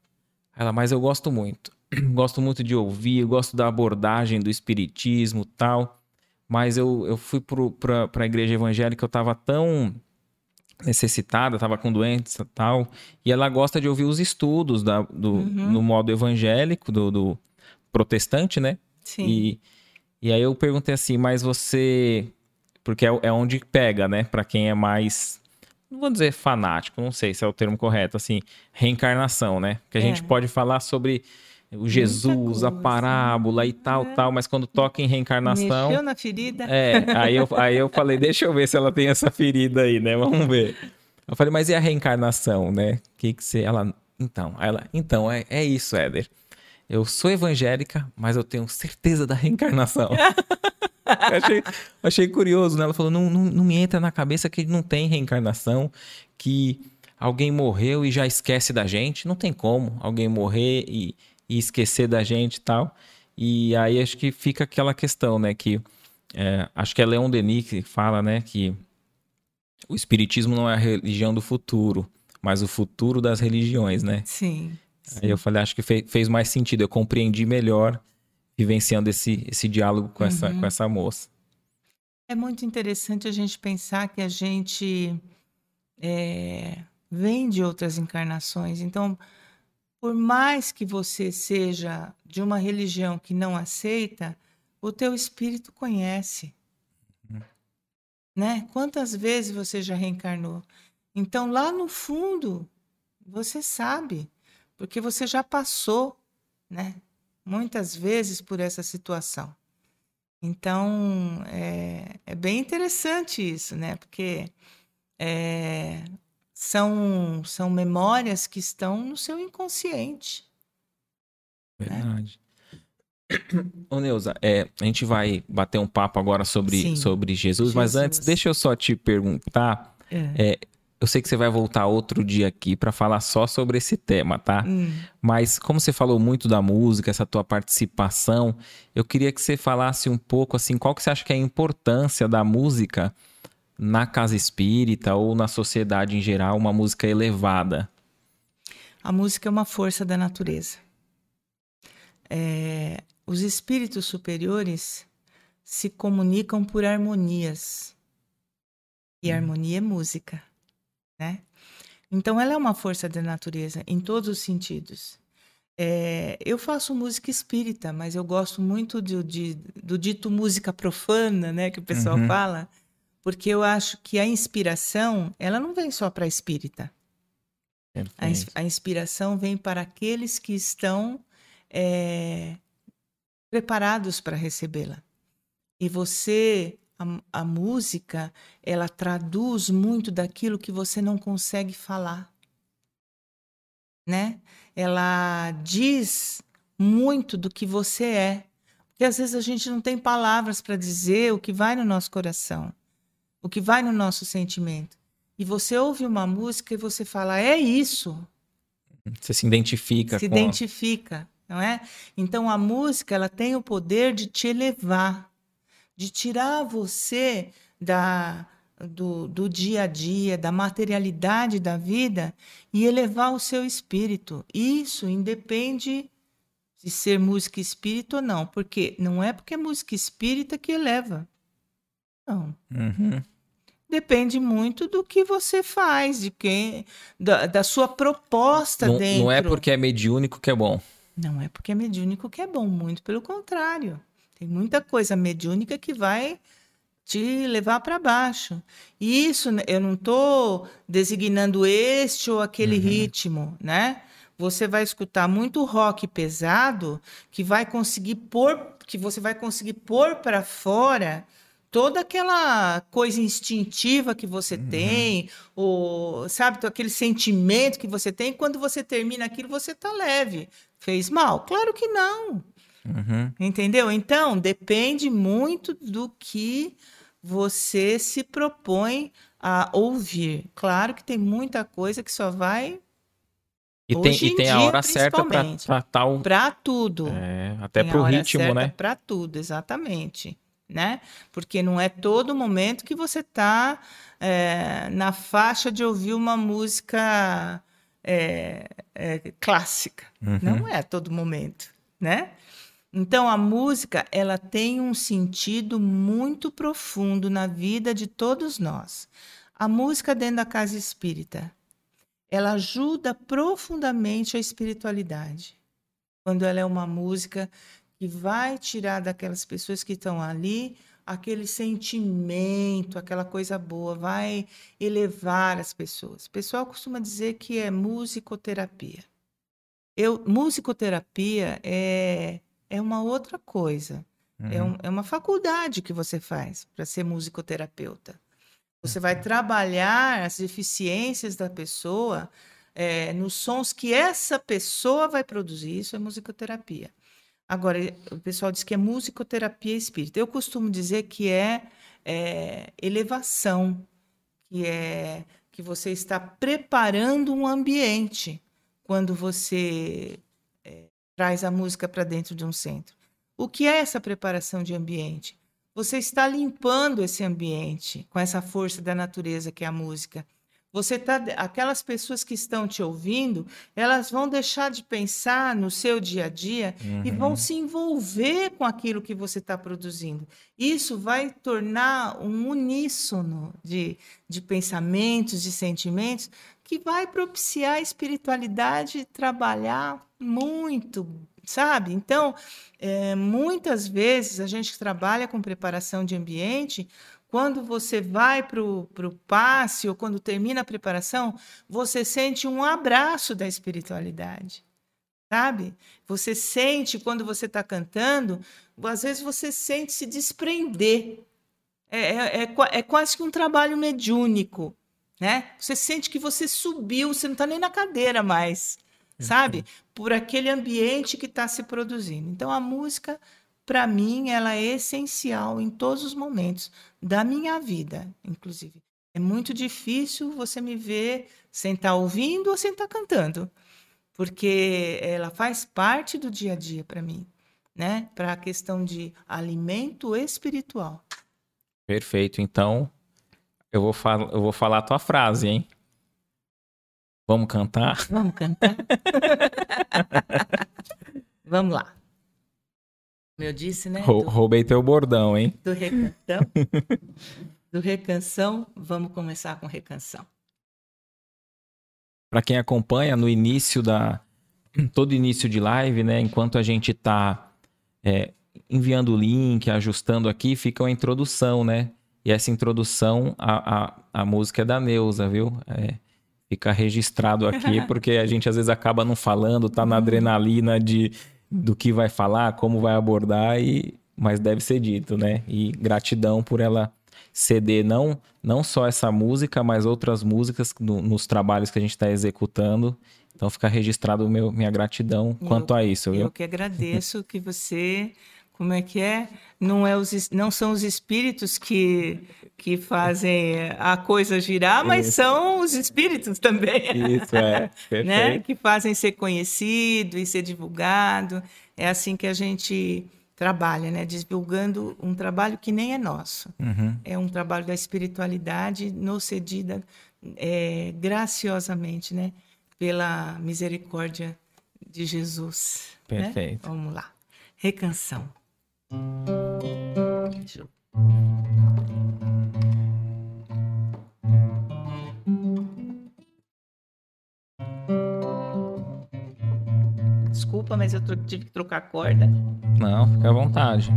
Ela, mas eu gosto muito. gosto muito de ouvir, gosto da abordagem do espiritismo tal. Mas eu, eu fui para a igreja evangélica, eu estava tão necessitada, estava com doença tal. E ela gosta de ouvir os estudos da, do, uhum. no modo evangélico, do, do protestante, né? Sim. E, e aí eu perguntei assim, mas você porque é, é onde pega, né? Para quem é mais não vou dizer fanático, não sei se é o termo correto, assim, reencarnação, né? Que a é. gente pode falar sobre o Jesus, a parábola e tal, é. tal, mas quando toca em reencarnação. Mexeu na ferida. É, aí eu, aí eu falei, deixa eu ver se ela tem essa ferida aí, né? Vamos ver. Eu falei, mas e a reencarnação, né? Que que você. Ela. Então, ela. Então, é, é isso, Éder. Eu sou evangélica, mas eu tenho certeza da reencarnação. achei, achei curioso, né? Ela falou: não, não, não me entra na cabeça que não tem reencarnação, que alguém morreu e já esquece da gente. Não tem como alguém morrer e, e esquecer da gente e tal. E aí acho que fica aquela questão, né? Que é, acho que é Leon Denis que fala, né? Que o espiritismo não é a religião do futuro, mas o futuro das religiões, né? Sim. sim. Aí eu falei, acho que fez, fez mais sentido. Eu compreendi melhor vivenciando esse, esse diálogo com, uhum. essa, com essa moça. É muito interessante a gente pensar que a gente é, vem de outras encarnações. Então, por mais que você seja de uma religião que não aceita, o teu espírito conhece. Uhum. Né? Quantas vezes você já reencarnou? Então, lá no fundo, você sabe, porque você já passou, né? Muitas vezes por essa situação. Então, é, é bem interessante isso, né? Porque é, são, são memórias que estão no seu inconsciente. Né? Verdade. Né? Ô Neuza, é, a gente vai bater um papo agora sobre, sobre Jesus, Jesus, mas antes, deixa eu só te perguntar. É. É, eu sei que você vai voltar outro dia aqui para falar só sobre esse tema, tá? Hum. Mas como você falou muito da música, essa tua participação, eu queria que você falasse um pouco assim, qual que você acha que é a importância da música na casa espírita ou na sociedade em geral uma música elevada? A música é uma força da natureza. É, os espíritos superiores se comunicam por harmonias. E hum. harmonia é música, né? Então ela é uma força da natureza em todos os sentidos. É, eu faço música espírita, mas eu gosto muito do, de, do dito música profana, né, que o pessoal uhum. fala, porque eu acho que a inspiração, ela não vem só para a espírita. A, a, inspiração vem para aqueles que estão é, preparados para recebê-la. E você, a, a música, ela traduz muito daquilo que você não consegue falar. Né? Ela diz muito do que você é. Porque às vezes a gente não tem palavras para dizer o que vai no nosso coração o que vai no nosso sentimento. E você ouve uma música e você fala, é isso. Você se identifica. Se identifica, não é? Então a música ela tem o poder de te elevar, de tirar você da do, do dia a dia, da materialidade da vida e elevar o seu espírito. Isso independe de ser música espírita ou não, porque não é porque é música espírita que eleva. Não. Uhum. Depende muito do que você faz, de quem, da, da sua proposta não, dentro. Não é porque é mediúnico que é bom. Não é porque é mediúnico que é bom, muito pelo contrário. Tem muita coisa mediúnica que vai te levar para baixo. E isso eu não estou designando este ou aquele uhum. ritmo, né? Você vai escutar muito rock pesado que vai conseguir pôr, que você vai conseguir pôr para fora toda aquela coisa instintiva que você uhum. tem, ou sabe, aquele sentimento que você tem, quando você termina aquilo, você tá leve. Fez mal? Claro que não. Uhum. Entendeu? Então, depende muito do que você se propõe a ouvir. Claro que tem muita coisa que só vai e tem, e tem a hora certa para tal. Para tudo. É, até para o ritmo, né? Para tudo, exatamente né? Porque não é todo momento que você está é, na faixa de ouvir uma música é, é, clássica. Uhum. Não é todo momento, né? Então a música ela tem um sentido muito profundo na vida de todos nós. A música dentro da casa espírita, ela ajuda profundamente a espiritualidade. Quando ela é uma música que vai tirar daquelas pessoas que estão ali aquele sentimento, aquela coisa boa, vai elevar as pessoas. O pessoal costuma dizer que é musicoterapia. eu musicoterapia é, é uma outra coisa. Uhum. É, um, é uma faculdade que você faz para ser musicoterapeuta. Você vai trabalhar as deficiências da pessoa é, nos sons que essa pessoa vai produzir. Isso é musicoterapia. Agora, o pessoal diz que é musicoterapia espírita. Eu costumo dizer que é, é elevação, que é que você está preparando um ambiente quando você é, traz a música para dentro de um centro. O que é essa preparação de ambiente? Você está limpando esse ambiente com essa força da natureza que é a música. Você tá, aquelas pessoas que estão te ouvindo, elas vão deixar de pensar no seu dia a dia uhum. e vão uhum. se envolver com aquilo que você está produzindo. Isso vai tornar um uníssono de, de pensamentos, de sentimentos, que vai propiciar a espiritualidade trabalhar muito, sabe? Então, é, muitas vezes a gente trabalha com preparação de ambiente quando você vai para o passe ou quando termina a preparação, você sente um abraço da espiritualidade, sabe? Você sente quando você está cantando, às vezes você sente se desprender. É, é, é, é quase que um trabalho mediúnico, né? Você sente que você subiu, você não está nem na cadeira mais, sabe? Por aquele ambiente que está se produzindo. Então a música para mim, ela é essencial em todos os momentos da minha vida, inclusive. É muito difícil você me ver sem estar tá ouvindo ou sem estar tá cantando, porque ela faz parte do dia a dia para mim, né? Para a questão de alimento espiritual. Perfeito. Então, eu vou, fal eu vou falar a tua frase, hein? Vamos cantar? Vamos cantar. Vamos lá. Como eu disse, né? Do, roubei teu bordão, hein? Do recanção. do recanção, vamos começar com recanção. Para quem acompanha no início da. Todo início de live, né? Enquanto a gente tá é, enviando o link, ajustando aqui, fica uma introdução, né? E essa introdução, a, a, a música é da Neuza, viu? É, fica registrado aqui, porque a gente às vezes acaba não falando, tá na uhum. adrenalina de do que vai falar, como vai abordar, e mas deve ser dito, né? E gratidão por ela ceder não, não só essa música, mas outras músicas no, nos trabalhos que a gente está executando. Então fica registrado meu, minha gratidão eu, quanto a isso. Viu? Eu que agradeço que você como é que é? Não, é os, não são os espíritos que, que fazem a coisa girar, mas Isso. são os espíritos também. Isso, é. né? Que fazem ser conhecido e ser divulgado. É assim que a gente trabalha, né? Divulgando um trabalho que nem é nosso. Uhum. É um trabalho da espiritualidade nos cedida é, graciosamente, né? Pela misericórdia de Jesus. Né? Perfeito. Né? Vamos lá. Recanção. Deixa eu... Desculpa, mas eu tive que trocar a corda. Não, fica à vontade.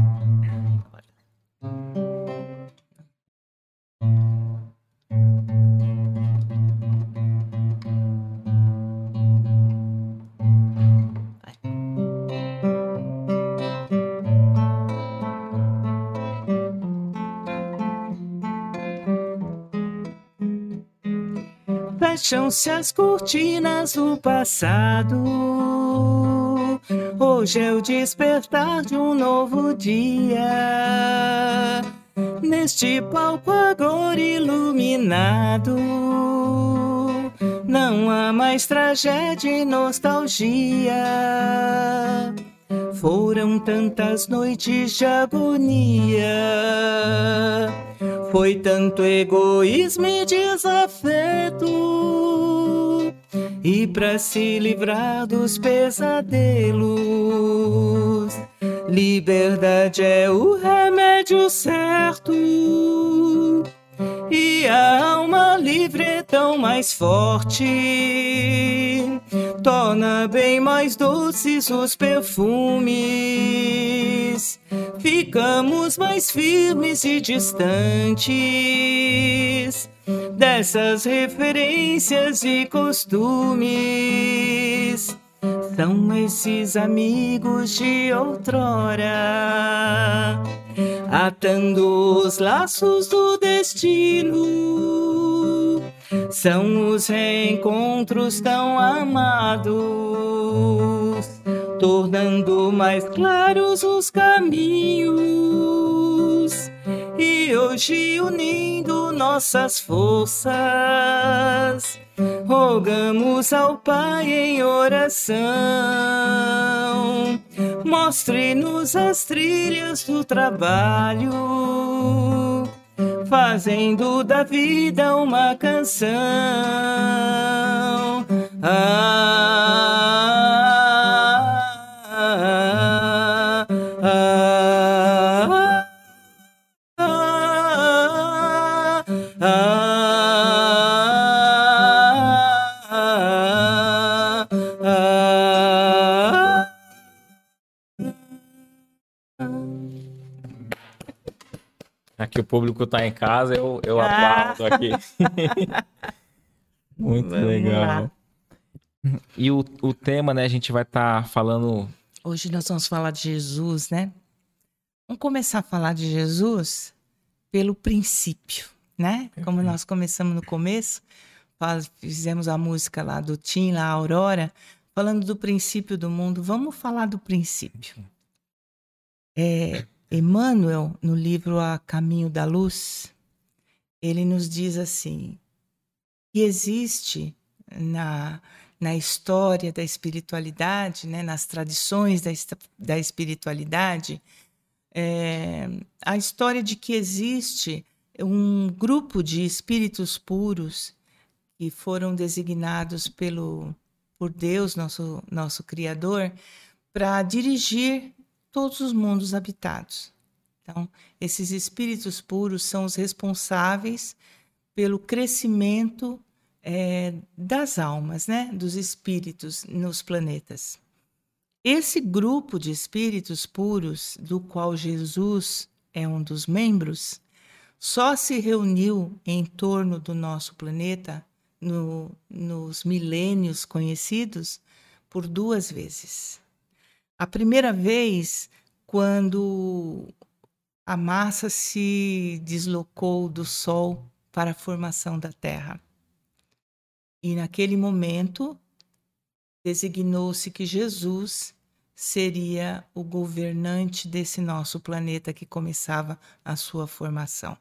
Fecham-se as cortinas do passado. Hoje é o despertar de um novo dia. Neste palco agora iluminado. Não há mais tragédia e nostalgia. Foram tantas noites de agonia foi tanto egoísmo e desafeto. E para se livrar dos pesadelos, liberdade é o remédio certo. E a alma livre é tão mais forte, torna bem mais doces os perfumes ficamos mais firmes e distantes dessas referências e costumes. São esses amigos de outrora, atando os laços do destino. São os reencontros tão amados, tornando mais claros os caminhos. E hoje unindo nossas forças rogamos ao Pai em oração. Mostre-nos as trilhas do trabalho, fazendo da vida uma canção. Ah, que o público está em casa, eu, eu ah. aplaudo aqui. Muito Vamos legal. Lá. E o, o tema, né, a gente vai estar tá falando. Hoje nós vamos falar de Jesus, né? Vamos começar a falar de Jesus pelo princípio, né? Como nós começamos no começo, fizemos a música lá do Tim, lá, a Aurora, falando do princípio do mundo. Vamos falar do princípio. É, Emmanuel, no livro A Caminho da Luz, ele nos diz assim: que existe na, na história da espiritualidade, né, nas tradições da, da espiritualidade, é, a história de que existe um grupo de espíritos puros que foram designados pelo, por Deus, nosso, nosso Criador, para dirigir todos os mundos habitados. Então, esses espíritos puros são os responsáveis pelo crescimento é, das almas, né, dos espíritos nos planetas. Esse grupo de espíritos puros, do qual Jesus é um dos membros, só se reuniu em torno do nosso planeta no, nos milênios conhecidos por duas vezes. A primeira vez, quando a massa se deslocou do Sol para a formação da Terra. E naquele momento, designou-se que Jesus seria o governante desse nosso planeta que começava a sua formação.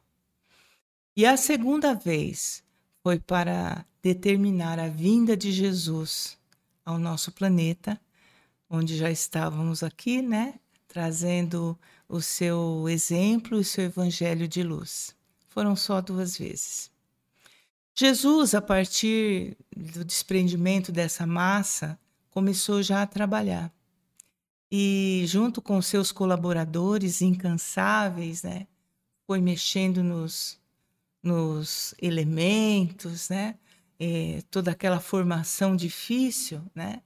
E a segunda vez foi para determinar a vinda de Jesus ao nosso planeta onde já estávamos aqui, né? Trazendo o seu exemplo e o seu evangelho de luz. Foram só duas vezes. Jesus, a partir do desprendimento dessa massa, começou já a trabalhar. E, junto com seus colaboradores incansáveis, né, foi mexendo nos, nos elementos, né, é, toda aquela formação difícil, né,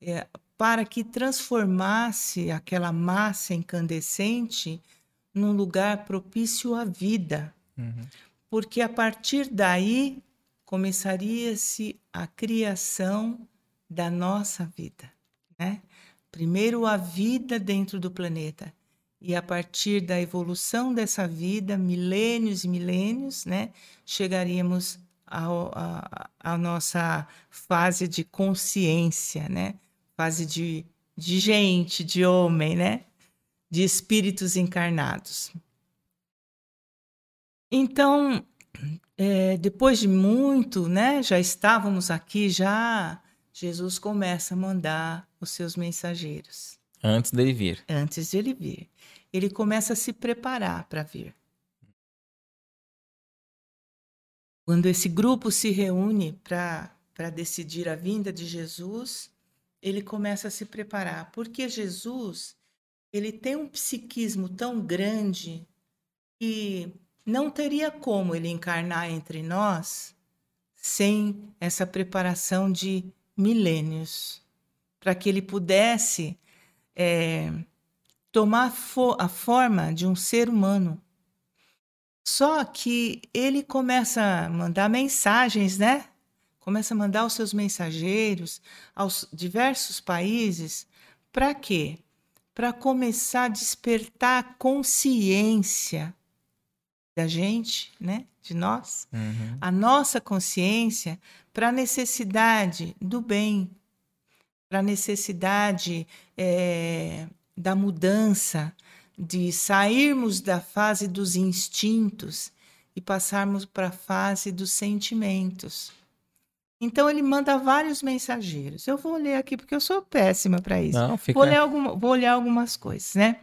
é, para que transformasse aquela massa incandescente num lugar propício à vida. Uhum. Porque a partir daí começaria-se a criação da nossa vida, né? Primeiro a vida dentro do planeta e a partir da evolução dessa vida, milênios e milênios, né, chegaríamos à nossa fase de consciência, né? Fase de, de gente, de homem, né? De espíritos encarnados. Então, é, depois de muito, né? Já estávamos aqui, já Jesus começa a mandar os seus mensageiros. Antes dele vir. Antes de ele vir. Ele começa a se preparar para vir. Quando esse grupo se reúne para decidir a vinda de Jesus, ele começa a se preparar, porque Jesus ele tem um psiquismo tão grande que não teria como ele encarnar entre nós sem essa preparação de milênios, para que ele pudesse é, tomar fo a forma de um ser humano. Só que ele começa a mandar mensagens, né? Começa a mandar os seus mensageiros aos diversos países. Para quê? Para começar a despertar a consciência da gente, né? de nós, Uhum. a nossa consciência para a necessidade do bem, para a necessidade eh, da mudança, de sairmos da fase dos instintos e passarmos para a fase dos sentimentos. Então ele manda vários mensageiros. Eu vou ler aqui porque eu sou péssima para isso. Não, fica. Vou ler, alguma, vou ler algumas coisas, né?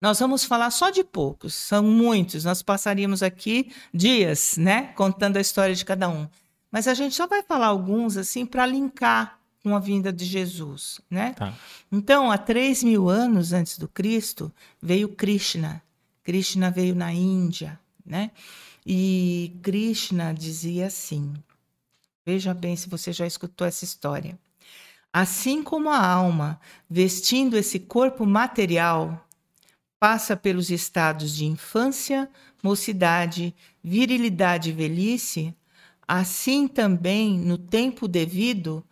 Nós vamos falar só de poucos, são muitos. Nós passaríamos aqui dias, né, contando a história de cada um. Mas a gente só vai falar alguns assim para linkar com a vinda de Jesus, né? Tá. Então, há 3 mil anos antes do Cristo, veio Krishna. Krishna veio na Índia, né? E Krishna dizia assim: veja bem se você já escutou essa história. Assim como a alma, vestindo esse corpo material, passa pelos estados de infância, mocidade, virilidade e velhice, assim também, no tempo devido,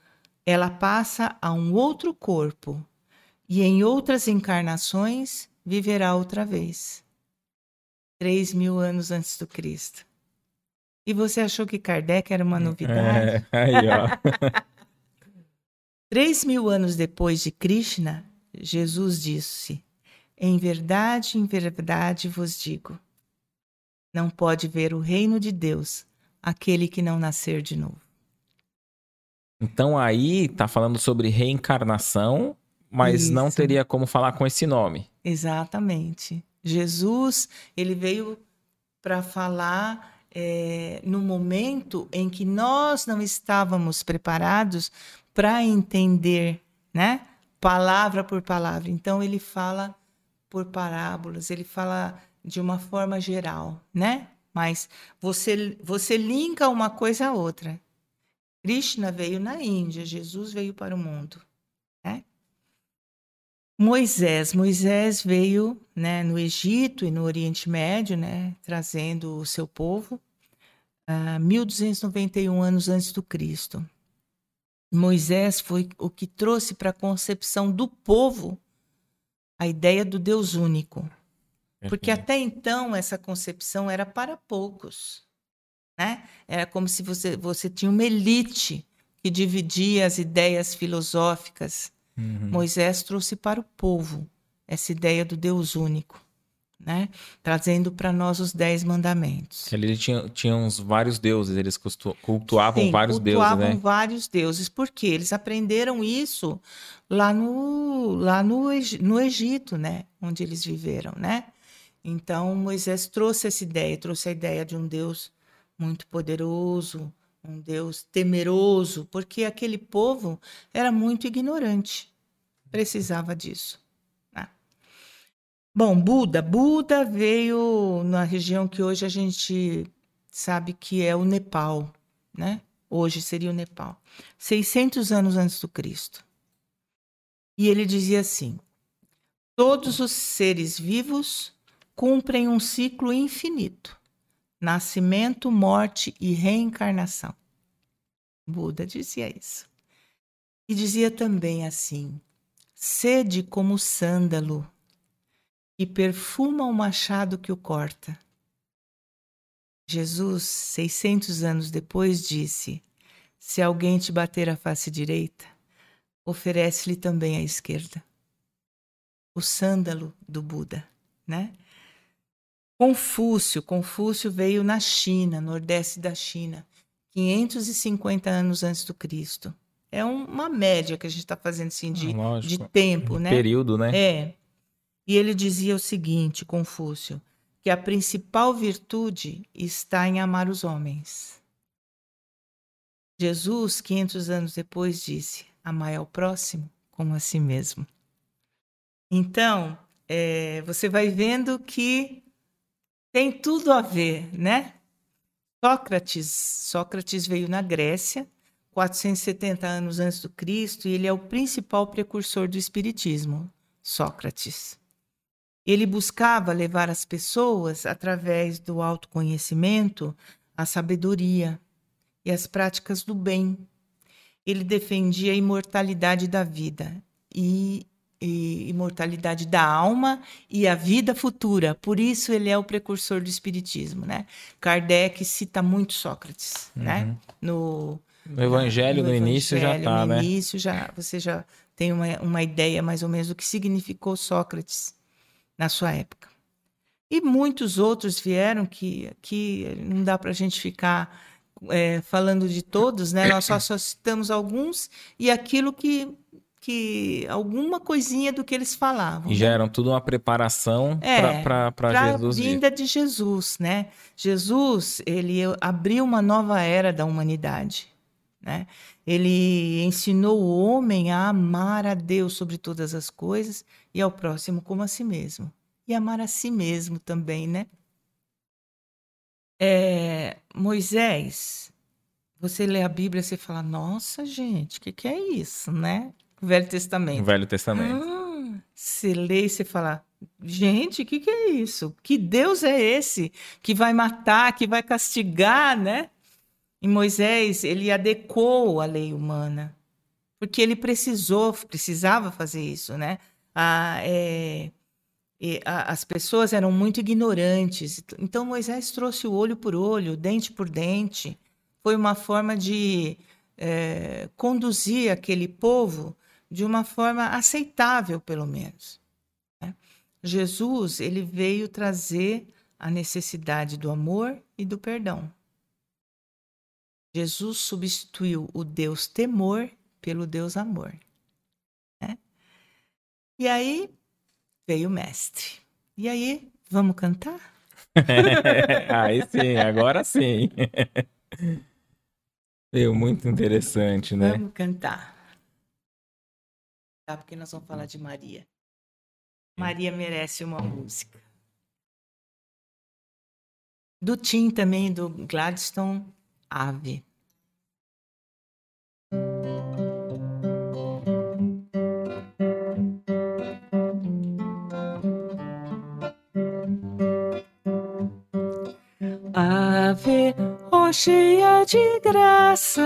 ela passa a um outro corpo e em outras encarnações viverá outra vez. Três mil anos antes do Cristo. E você achou que Kardec era uma novidade? É, aí, ó. Três mil anos depois de Krishna, Jesus disse: Em verdade, em verdade vos digo, não pode ver o reino de Deus aquele que não nascer de novo. Então aí tá falando sobre reencarnação, mas não Isso. teria como falar com esse nome. Exatamente. Jesus, ele veio para falar é, no momento em que nós não estávamos preparados para entender, né? Palavra por palavra. Então, ele fala por parábolas, ele fala de uma forma geral, né? Mas você, você linka uma coisa a outra. Krishna veio na Índia, Jesus veio para o mundo. Moisés, Moisés veio né, no Egito e no Oriente Médio, né, trazendo o seu povo, ah, 1291 anos antes do Cristo. Moisés foi o que trouxe para a concepção do povo a ideia do Deus único. Porque até então essa concepção era para poucos. Né? Era como se você, você tinha uma elite que dividia as ideias filosóficas. Uhum. Moisés trouxe para o povo essa ideia do Deus único, né? trazendo para nós os dez mandamentos. Ele tinha, tinha uns vários deuses, eles cultuavam Sim, vários cultuavam deuses, né? vários deuses, porque eles aprenderam isso lá no, lá no, no Egito, né? onde eles viveram. Né? Então, Moisés trouxe essa ideia, trouxe a ideia de um Deus muito poderoso, um Deus temeroso, porque aquele povo era muito ignorante, precisava disso. né? Bom, Buda. Buda veio na região que hoje a gente sabe que é o Nepal, né? Hoje seria o Nepal. 600 anos antes do Cristo. E ele dizia assim: Todos os seres vivos cumprem um ciclo infinito: nascimento, morte e reencarnação. Buda dizia isso. E dizia também assim: sede como o sândalo que perfuma o machado que o corta. Jesus, 600 anos depois, disse: Se alguém te bater a face direita, oferece-lhe também a esquerda. O sândalo do Buda, né? Confúcio, Confúcio veio na China, nordeste da China, 550 anos antes do Cristo. É um- uma média que a gente está fazendo assim de, Ah, Lógico. de tempo, né? Período, né? É. E ele dizia o seguinte, Confúcio, que a principal virtude está em amar os homens. Jesus, 500 anos depois, disse: amai ao próximo como a si mesmo. Então, é, você vai vendo que tem tudo a ver, né? Sócrates, Sócrates veio na Grécia, 470 anos antes do Cristo, e ele é o principal precursor do espiritismo, Sócrates. Ele buscava levar as pessoas através do autoconhecimento à sabedoria. e as práticas do bem. Ele defendia a imortalidade da vida e, e imortalidade da alma e a vida futura. Por isso ele é o precursor do espiritismo, né? Kardec cita muito Sócrates, né? uhum. né? No, no Evangelho, no, no início já está, no né? No início já você já tem uma, uma ideia mais ou menos do que significou Sócrates na sua época. E muitos outros vieram que, que não dá para a gente ficar é, falando de todos, né? Nós só, só citamos alguns e aquilo que, que alguma coisinha do que eles falavam. E já eram tudo uma preparação é, para Jesus. vinda de Jesus, né? Jesus ele abriu uma nova era da humanidade. Né? Ele ensinou o homem a amar a Deus sobre todas as coisas e ao próximo como a si mesmo. E amar a si mesmo também, né? É, Moisés, você lê a Bíblia e você fala, nossa, gente, o que, que, é isso, né? Velho Testamento. Velho Testamento. Ah, você lê e você fala, gente, o que, que é isso? Que Deus é esse que vai matar, que vai castigar, né? E Moisés, ele adequou a lei humana, porque ele precisou, precisava fazer isso, né? Ah, é, a, as pessoas eram muito ignorantes. Então Moisés trouxe o olho por olho, dente por dente. Foi uma forma de é, conduzir aquele povo de uma forma aceitável, pelo menos. Né? Jesus ele veio trazer a necessidade do amor e do perdão. Jesus substituiu o Deus temor pelo Deus amor. Né? E aí veio o mestre. E aí, vamos cantar? aí sim, agora sim. Veio muito interessante, né? Vamos cantar. Tá, porque nós vamos falar de Maria. Maria merece uma música. Do Tim também, do Gladstone ave. Ave, oh cheia de graça,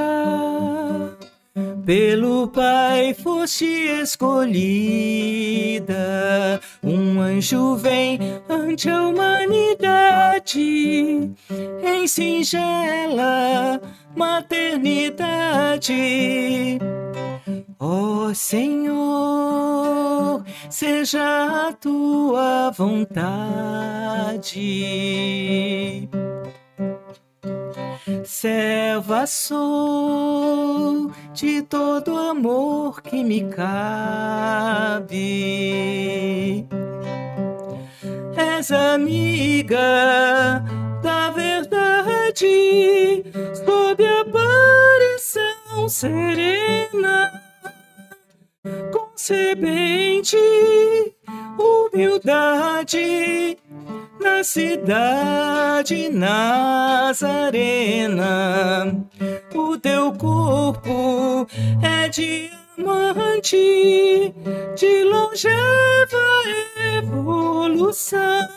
pelo Pai foste escolhida. Um anjo vem ante a humanidade em singela maternidade. Ó oh, Senhor, seja a tua vontade. Serva sou de todo amor que me cabe. És amiga da verdade, sob a aparição serena, concebente, humildade, na cidade nazarena. O teu corpo é diamante de longeva evolução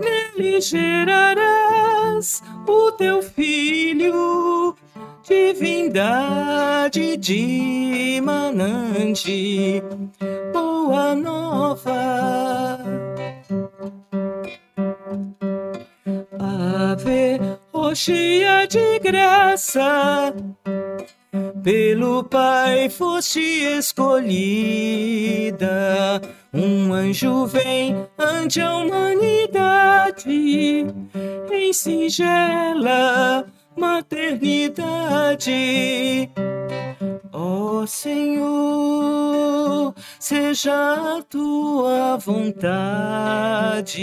nele gerarás o teu filho, divindade dimanante, boa nova. Cheia de graça, pelo Pai foste escolhida. Um anjo vem ante a humanidade em singela maternidade. Ó oh, Senhor, seja a tua vontade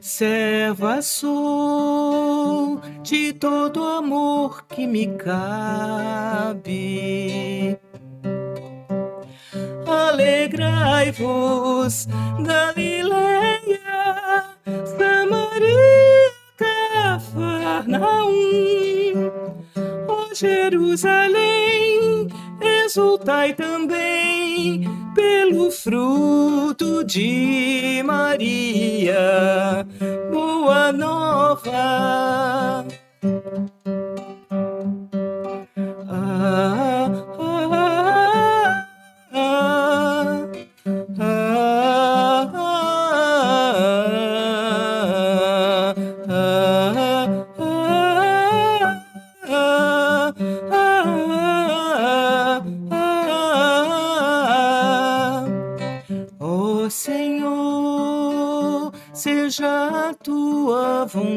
serva sou de todo amor que me cabe. Alegrai-vos, Galileia, Samaria, Cafarnaum, ó Jerusalém, exultai também pelo fruto de Maria. Boa nova.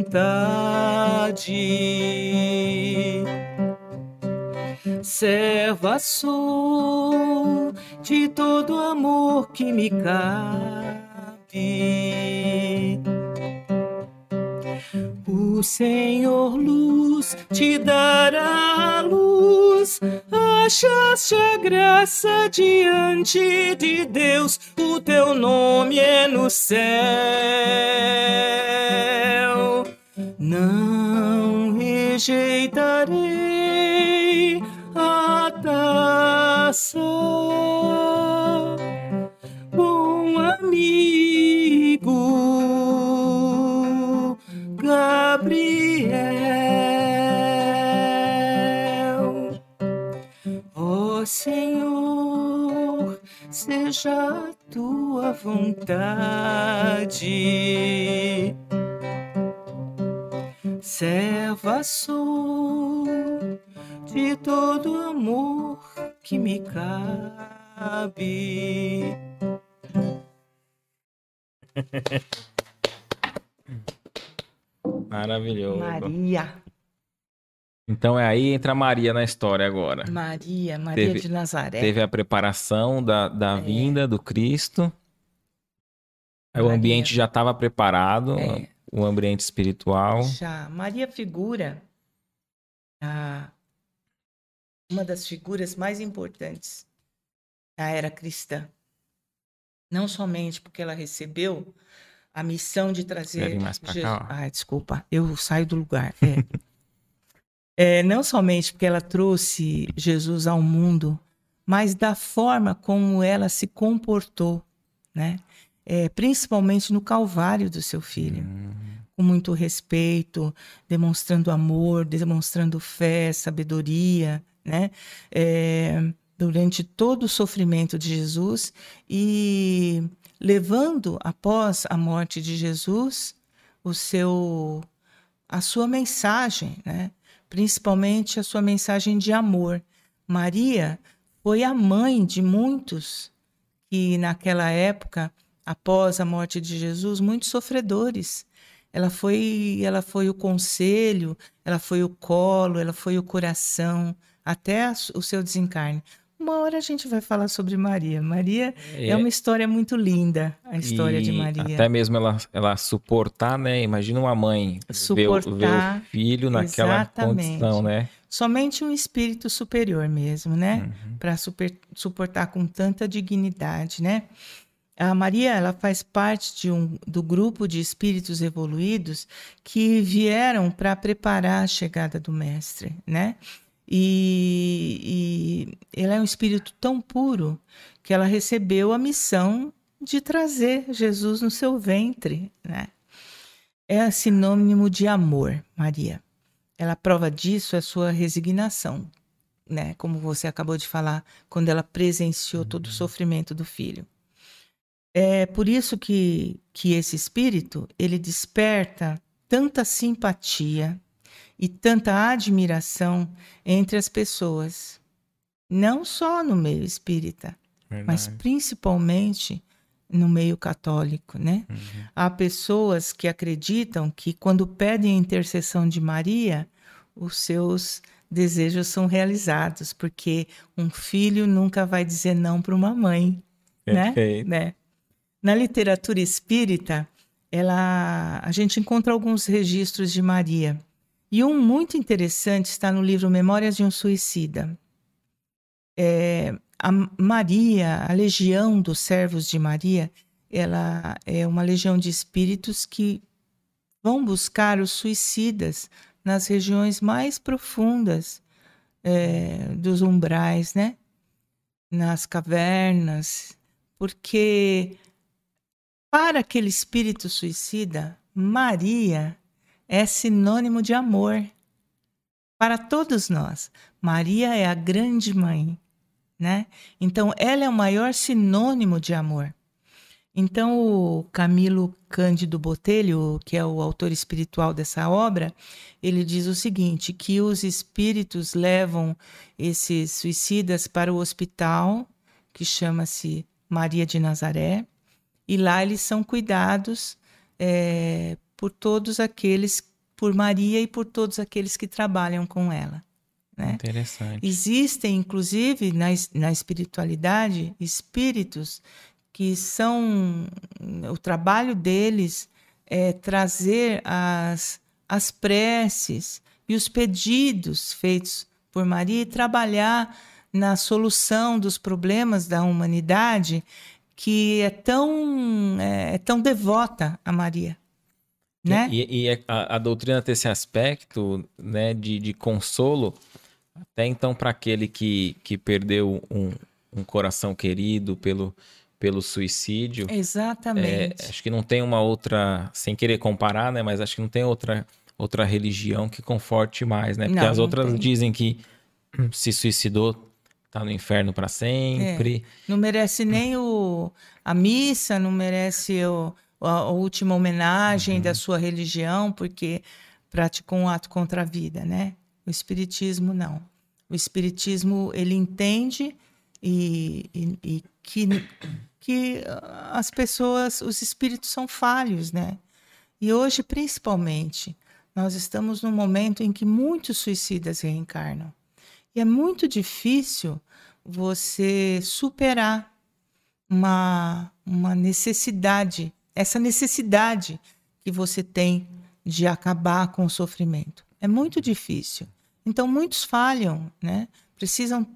Vontade. Serva sou de todo amor que me cabe. O Senhor luz te dará a luz, achaste a graça diante de Deus, o teu nome é no céu. Não rejeitarei a taça, bom amigo Gabriel. Ó Senhor, seja a tua vontade serva sou de todo amor que me cabe. Maravilhoso. Maria. Então é aí entra Maria na história agora. Maria, Maria Teve- de Nazaré. Teve a preparação da, da É. vinda do Cristo. Aí o Maria. ambiente já estava preparado, É. o ambiente espiritual. Já Maria figura uma das figuras mais importantes da era cristã. Não somente porque ela recebeu a missão de trazer mais pra cá, Jesus. ó? Ah, desculpa, eu saio do lugar. É. É, não somente porque ela trouxe Jesus ao mundo, mas da forma como ela se comportou, né? É, principalmente no Calvário do seu filho Hum, com muito respeito, demonstrando amor, demonstrando fé, sabedoria, né? É, durante todo o sofrimento de Jesus e levando após a morte de Jesus o seu a sua mensagem, né? Principalmente a sua mensagem de amor. Maria foi a mãe de muitos que naquela época, após a morte de Jesus, muitos sofredores. Ela foi, ela foi o conselho, ela foi o colo, ela foi o coração, até o seu desencarne. Uma hora a gente vai falar sobre Maria. Maria é, uma história muito linda, a história de Maria. Até mesmo ela, ela suportar, né? Imagina uma mãe ver, o- ver Suportar, o filho naquela exatamente. condição, né? Somente um espírito superior mesmo, né? Uhum. Para suportar com tanta dignidade, né? A Maria, ela faz parte de um, do grupo de espíritos evoluídos que vieram para preparar a chegada do mestre, né? E, e ela é um espírito tão puro que ela recebeu a missão de trazer Jesus no seu ventre, né? É sinônimo de amor, Maria. Ela prova disso é a sua resignação, né? Como você acabou de falar, quando ela presenciou todo o sofrimento do filho. É por isso que, que esse espírito, ele desperta tanta simpatia e tanta admiração entre as pessoas. Não só no meio espírita, mas Verdade. principalmente no meio católico, né? Uhum. Há pessoas que acreditam que quando pedem a intercessão de Maria, os seus desejos são realizados, porque um filho nunca vai dizer não para uma mãe, né? Perfeito. né? Na literatura espírita, ela, a gente encontra alguns registros de Maria. E um muito interessante está no livro Memórias de um Suicida. É, a Maria, a legião dos servos de Maria, ela é uma legião de espíritos que vão buscar os suicidas nas regiões mais profundas é, dos umbrais, né? Nas cavernas, porque para aquele espírito suicida, Maria é sinônimo de amor para todos nós. Maria é a grande mãe, né? Então ela é o maior sinônimo de amor. Então o Camilo Cândido Botelho, que é o autor espiritual dessa obra, ele diz o seguinte, que os espíritos levam esses suicidas para o hospital, que chama-se Maria de Nazaré, e lá eles são cuidados é, por todos aqueles, por Maria e por todos aqueles que trabalham com ela. Né? Interessante. Existem, inclusive, na, na espiritualidade, espíritos que são. O trabalho deles é trazer as, as preces e os pedidos feitos por Maria e trabalhar na solução dos problemas da humanidade que é tão, é, é tão devota a Maria. Né? E, e é, a, a, doutrina tem esse aspecto né, de, de consolo, até então para aquele que, que perdeu um, um coração querido pelo, pelo suicídio. Exatamente. É, acho que não tem uma outra, sem querer comparar, né? Mas acho que não tem outra, outra religião que conforte mais, né? Porque não, as outras tem. dizem que se suicidou tá no inferno para sempre. É, não merece nem o, a missa, não merece o, a, a última homenagem uhum. da sua religião, porque praticou um ato contra a vida, né? O espiritismo não. O espiritismo ele entende e, e, e que que as pessoas, os espíritos são falhos, né? E hoje, principalmente, nós estamos num momento em que muitos suicidas reencarnam. E é muito difícil você superar uma, uma necessidade, essa necessidade que você tem de acabar com o sofrimento. É muito difícil. Então, muitos falham, né? Precisam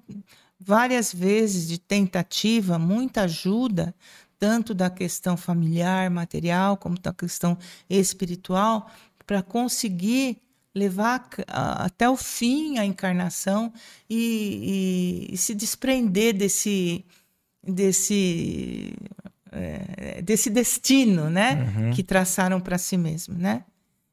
várias vezes de tentativa, muita ajuda, tanto da questão familiar, material, como da questão espiritual, para conseguir levar até o fim a encarnação e, e, e se desprender desse desse é, desse destino, né, uhum. que traçaram para si mesmo, né?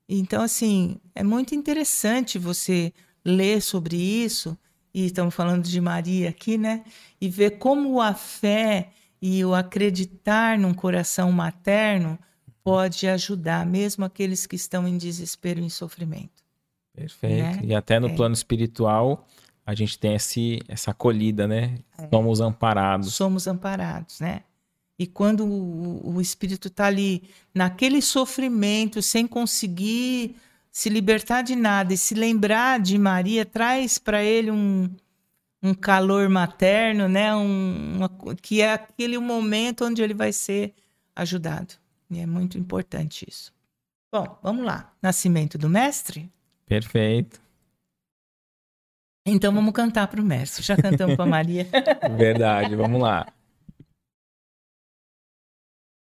Então assim é muito interessante você ler sobre isso e estamos falando de Maria aqui, né? E ver como a fé e o acreditar num coração materno pode ajudar mesmo aqueles que estão em desespero e em sofrimento. Perfeito. Né? E até no é. plano espiritual, a gente tem esse, essa acolhida, né? É. Somos amparados. Somos amparados, né? E quando o, o espírito está ali, naquele sofrimento, sem conseguir se libertar de nada e se lembrar de Maria, traz para ele um, um calor materno, né? Um, uma, que é aquele momento onde ele vai ser ajudado. E é muito importante isso. Bom, vamos lá. Nascimento do mestre? Perfeito. Então vamos cantar para o mestre. Já cantamos para Maria. Verdade, vamos lá.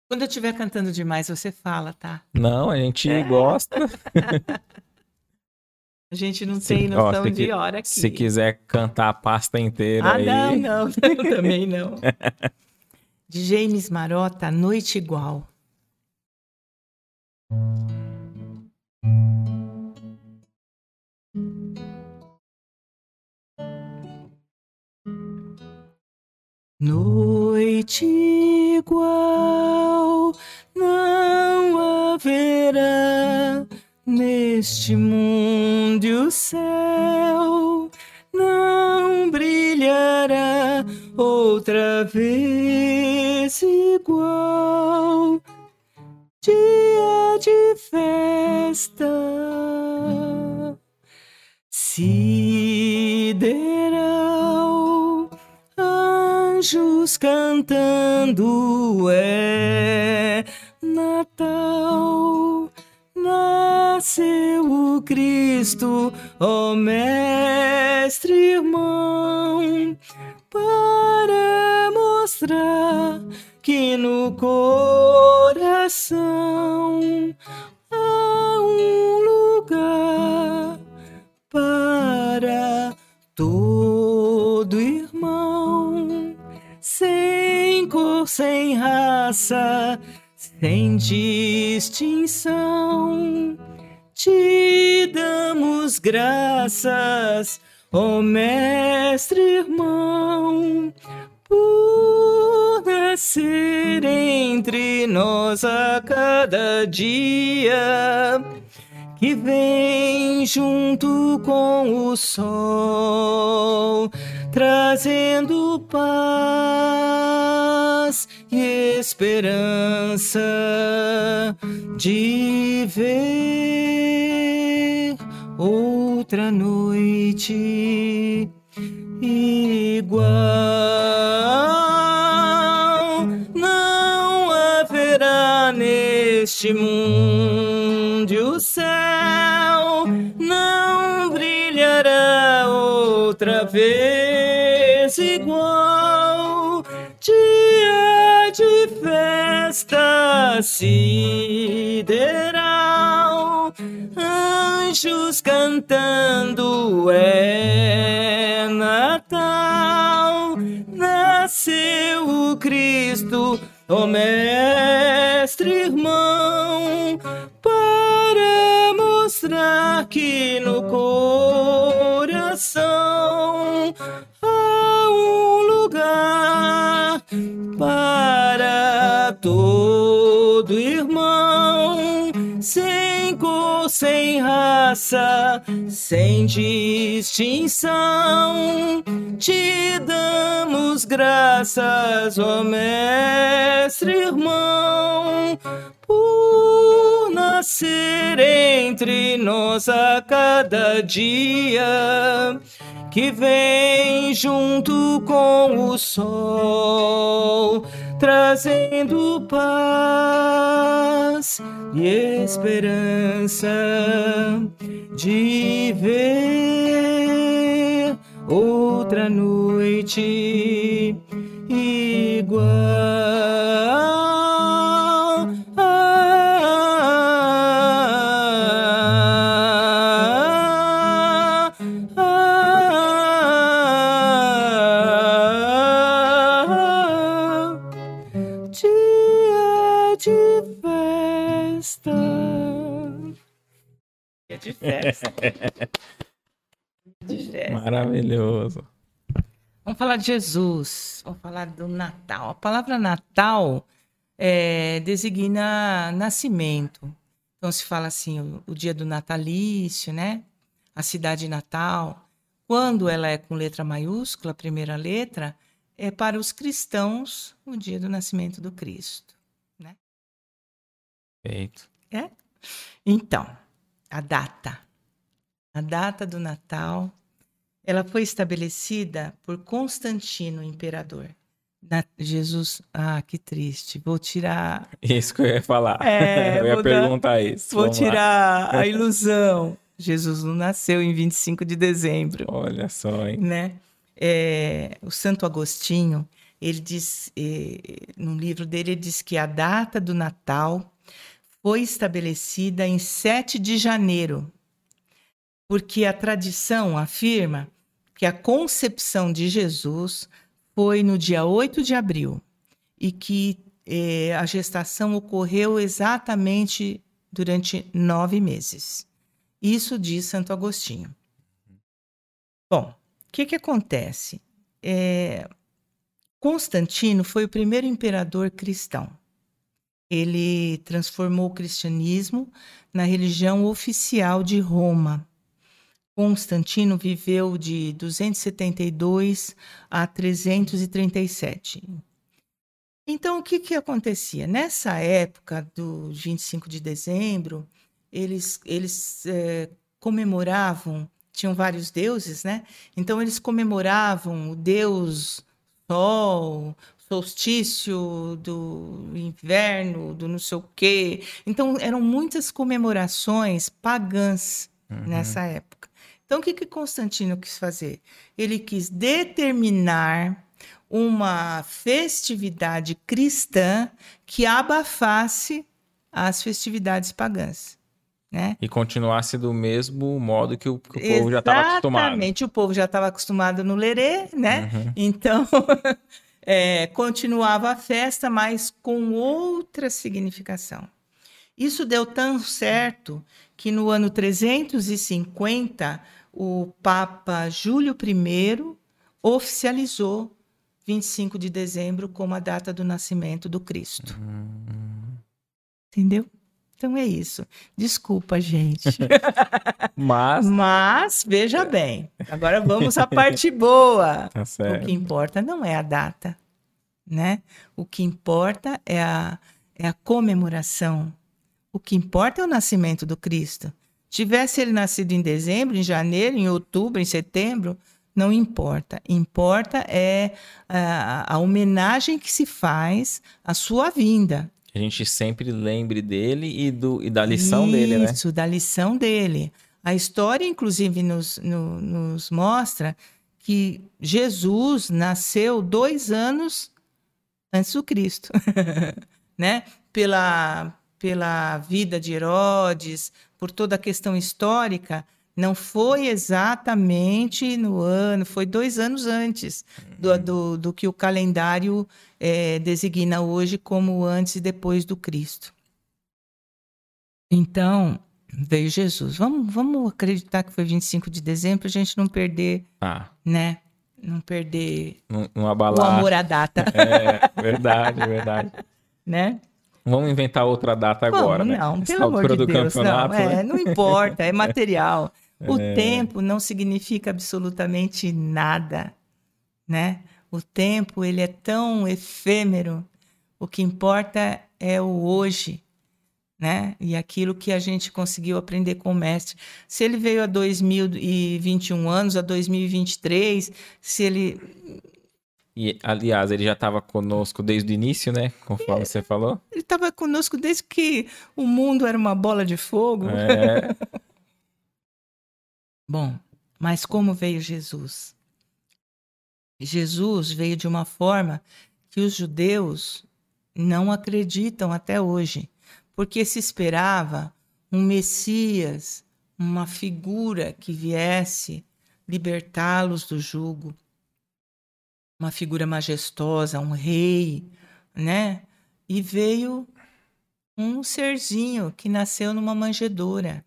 Quando eu estiver cantando demais, você fala, tá? Não, a gente é. gosta. a gente não se, tem noção ó, de hora aqui. Se quiser cantar a pasta inteira ah, aí... não, não, não, também não. De James Marota, Noite Igual. Noite igual não haverá neste mundo e o céu não brilhará outra vez igual. Dia de festa sideral anjos cantando é Natal. Nasceu o Cristo, ó Mestre irmão, para mostrar que no coração há um lugar para todo sem raça, sem distinção. te damos graças, ó Mestre irmão, por nascer entre nós a cada dia que vem junto com o sol, trazendo paz e esperança de ver outra noite igual. Não haverá neste mundo o céu, não brilhará outra vez sideral, anjos cantando é Natal, nasceu o Cristo, ó mestre irmão, para mostrar que no coração sem raça, sem distinção. Te damos graças, ó mestre irmão, por nascer entre nós a cada dia que vem junto com o sol, trazendo paz e esperança de ver outra noite igual. Dia de. Maravilhoso. Vamos falar de Jesus, vamos falar do Natal. A palavra Natal é, designa nascimento. Então se fala assim, o, o dia do natalício, né? A cidade natal. Quando ela é com letra maiúscula, a primeira letra, é para os cristãos o dia do nascimento do Cristo. Né? Feito. É? Então, a data. A data do Natal, ela foi estabelecida por Constantino, imperador. Na- Jesus, ah, que triste. Vou tirar, Isso que eu ia falar. É, eu ia vou dar- perguntar isso. vou Vamos lá. tirar a ilusão. Jesus não nasceu em 25 de dezembro. Olha só, hein? né? É, o Santo Agostinho, ele diz, eh, num livro dele, ele diz que a data do Natal foi estabelecida em 7 de janeiro, porque a tradição afirma que a concepção de Jesus foi no dia 8 de abril e que eh, a gestação ocorreu exatamente durante nove meses. Isso diz Santo Agostinho. Bom, o que, que acontece? É, Constantino foi o primeiro imperador cristão. Ele transformou o cristianismo na religião oficial de Roma. Constantino viveu de 272 a 337. Então, o que, que acontecia? Nessa época do 25 de dezembro, eles, eles eh, comemoravam, tinham vários deuses, né? Então, eles comemoravam o deus Sol, solstício do inverno, do não sei o quê. Então, eram muitas comemorações pagãs nessa época. Então, o que, que Constantino quis fazer? Ele quis determinar uma festividade cristã que abafasse as festividades pagãs. Né? E continuasse do mesmo modo que o, que o povo já estava acostumado. Exatamente, o povo já estava acostumado no lerê, né? Uhum. Então, é, continuava a festa, mas com outra significação. Isso deu tão certo que no ano 350 o Papa Júlio I oficializou 25 de dezembro como a data do nascimento do Cristo. Hum. Entendeu? Então é isso. Desculpa, gente. Mas. Mas, veja bem. Agora vamos à parte boa. Tá o que importa não é a data, né? O que importa é a, é a comemoração. O que importa é o nascimento do Cristo. Tivesse ele nascido em dezembro, em janeiro, em outubro, em setembro, não importa. Importa é a, a homenagem que se faz à sua vinda a gente sempre lembre dele e, do, e da lição Isso, dele, né? Isso, da lição dele. A história, inclusive, nos, no, nos mostra que Jesus nasceu dois anos antes do Cristo, né? Pela, pela vida de Herodes, por toda a questão histórica, não foi exatamente no ano, foi dois anos antes do, uhum. do, do que o calendário é, designa hoje como antes e depois do Cristo. Então, veio Jesus. Vamos, vamos acreditar que foi 25 de dezembro, a gente não perder, ah. né? Não perder não, não abalar. o amor à data. É, verdade, verdade. né? Vamos inventar outra data agora, Vamos, né? Não, pelo amor de Deus, não. Né? É, não importa, é material. O é... tempo não significa absolutamente nada, né? O tempo, ele é tão efêmero. O que importa é o hoje, né? E aquilo que a gente conseguiu aprender com o mestre. Se ele veio a 2021 anos, a 2023, se ele e, aliás, ele já estava conosco desde o início, né? Conforme você falou. Ele estava conosco desde que o mundo era uma bola de fogo. É. Bom, mas como veio Jesus? Jesus veio de uma forma que os judeus não acreditam até hoje, porque se esperava um Messias, uma figura que viesse libertá-los do jugo, uma figura majestosa, um rei, né? E veio um serzinho que nasceu numa manjedoura.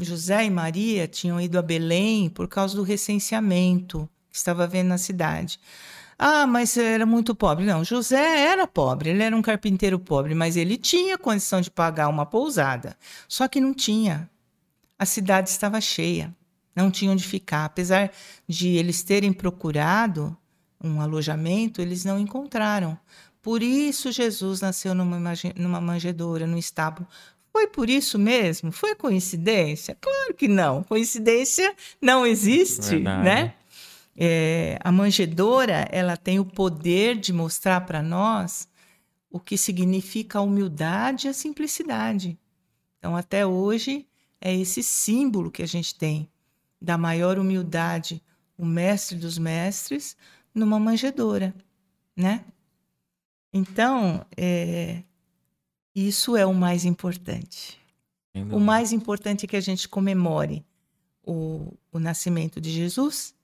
José e Maria tinham ido a Belém por causa do recenseamento que estava havendo na cidade. Ah, mas era muito pobre. Não, José era pobre, ele era um carpinteiro pobre, mas ele tinha condição de pagar uma pousada. Só que não tinha. A cidade estava cheia, não tinha onde ficar. Apesar de eles terem procurado um alojamento, eles não encontraram. Por isso Jesus nasceu numa, numa manjedoura, num estábulo foi por isso mesmo? Foi coincidência? Claro que não. Coincidência não existe, Verdade. né? É, a manjedora ela tem o poder de mostrar para nós o que significa a humildade e a simplicidade. Então, até hoje, é esse símbolo que a gente tem da maior humildade, o mestre dos mestres, numa manjedora, né? Então, é, isso é o mais importante. O mais importante é que a gente comemore o, o nascimento de Jesus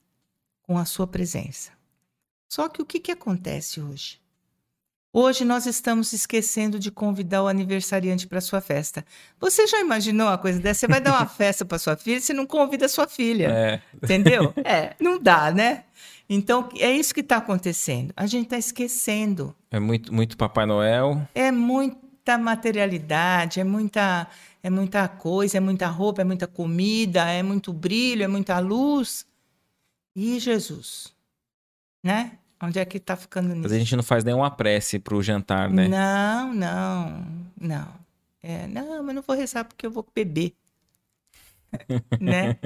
com a sua presença. Só que o que, que acontece hoje? Hoje nós estamos esquecendo de convidar o aniversariante para sua festa. Você já imaginou uma coisa dessa? Você vai dar uma festa para sua filha, você não convida sua filha. É. Entendeu? É, não dá, né? Então, é isso que está acontecendo. A gente está esquecendo. É muito, muito Papai Noel. É muito muita materialidade, é muita, é muita coisa, é muita roupa, é muita comida, é muito brilho, é muita luz. E Jesus, né? Onde é que está ficando nisso? Mas a gente não faz nenhuma prece para o jantar, né? Não, não, não. É, não, mas não vou rezar porque eu vou beber. né?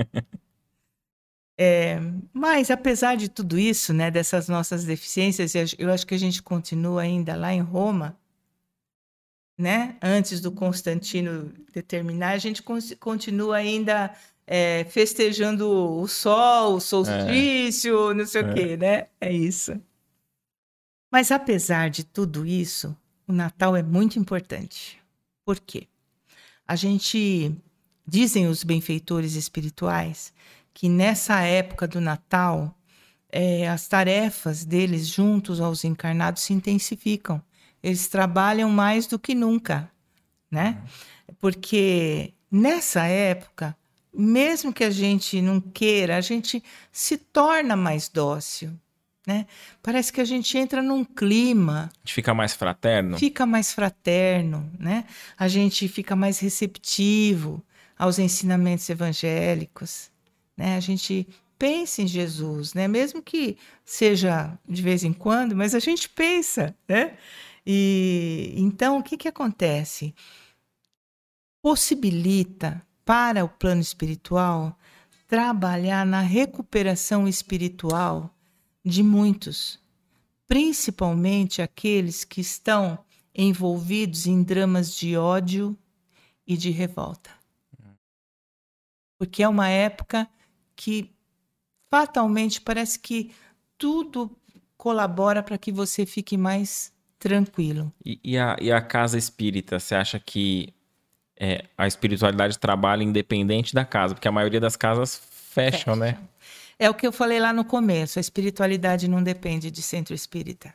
É, mas apesar de tudo isso, né, dessas nossas deficiências, eu acho que a gente continua ainda lá em Roma né? Antes do Constantino determinar, a gente continua ainda é, festejando o sol, o solstício, é. não sei é. o quê, né? É isso. Mas apesar de tudo isso, o Natal é muito importante. Por quê? A gente dizem os benfeitores espirituais que nessa época do Natal é, as tarefas deles juntos aos encarnados se intensificam eles trabalham mais do que nunca, né? Porque nessa época, mesmo que a gente não queira, a gente se torna mais dócil. Né? Parece que a gente entra num clima. A gente fica mais fraterno. Fica mais fraterno, né? A gente fica mais receptivo aos ensinamentos evangélicos, né? A gente pensa em Jesus, né? Mesmo que seja de vez em quando, mas a gente pensa, né? E então o que que acontece? Possibilita para o plano espiritual trabalhar na recuperação espiritual de muitos, principalmente aqueles que estão envolvidos em dramas de ódio e de revolta. Porque é uma época que fatalmente parece que tudo colabora para que você fique mais tranquilo. E, e, a, e a casa espírita, você acha que é, a espiritualidade trabalha independente da casa? Porque a maioria das casas fecham, Fecha. né? É o que eu falei lá no começo: a espiritualidade não depende de centro espírita.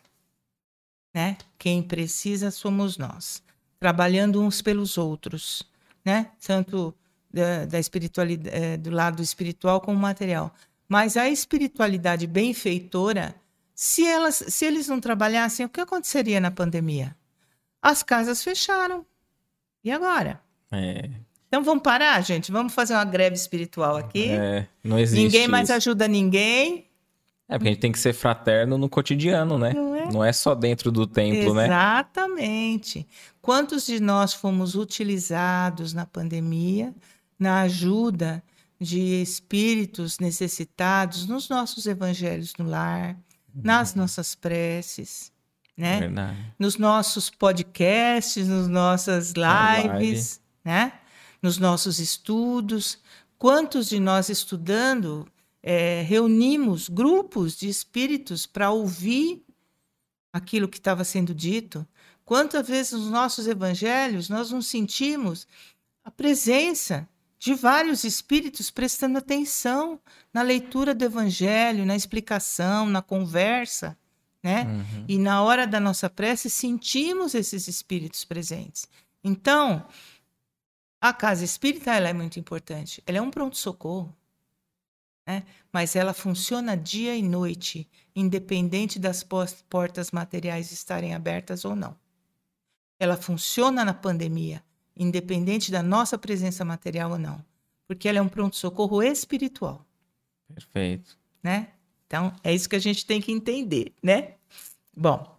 Né? Quem precisa somos nós, trabalhando uns pelos outros, né? Tanto da, da espiritualidade, é, do lado espiritual como material. Mas a espiritualidade benfeitora, se, elas, se eles não trabalhassem, o que aconteceria na pandemia? As casas fecharam. E agora? É. Então vamos parar, gente? Vamos fazer uma greve espiritual aqui. É, não existe. Ninguém mais isso. ajuda ninguém. É, porque a gente tem que ser fraterno no cotidiano, né? Não é, não é só dentro do templo, Exatamente. né? Exatamente. Quantos de nós fomos utilizados na pandemia na ajuda de espíritos necessitados nos nossos evangelhos no lar, nas nossas preces, né? Verdade. Nos nossos podcasts, nas nossas lives, live. né? nos nossos estudos. Quantos de nós estudando é, reunimos grupos de espíritos para ouvir aquilo que estava sendo dito? Quantas vezes nos nossos evangelhos nós não sentimos a presença de vários espíritos prestando atenção na leitura do evangelho, na explicação, na conversa, né? Uhum. E na hora da nossa prece sentimos esses espíritos presentes. Então, a casa espírita ela é muito importante. Ela é um pronto-socorro. Né? Mas ela funciona dia e noite, independente das portas materiais estarem abertas ou não. Ela funciona na pandemia, independente da nossa presença material ou não. Porque ela é um pronto-socorro espiritual. Perfeito. Né? Então, é isso que a gente tem que entender, né? Bom,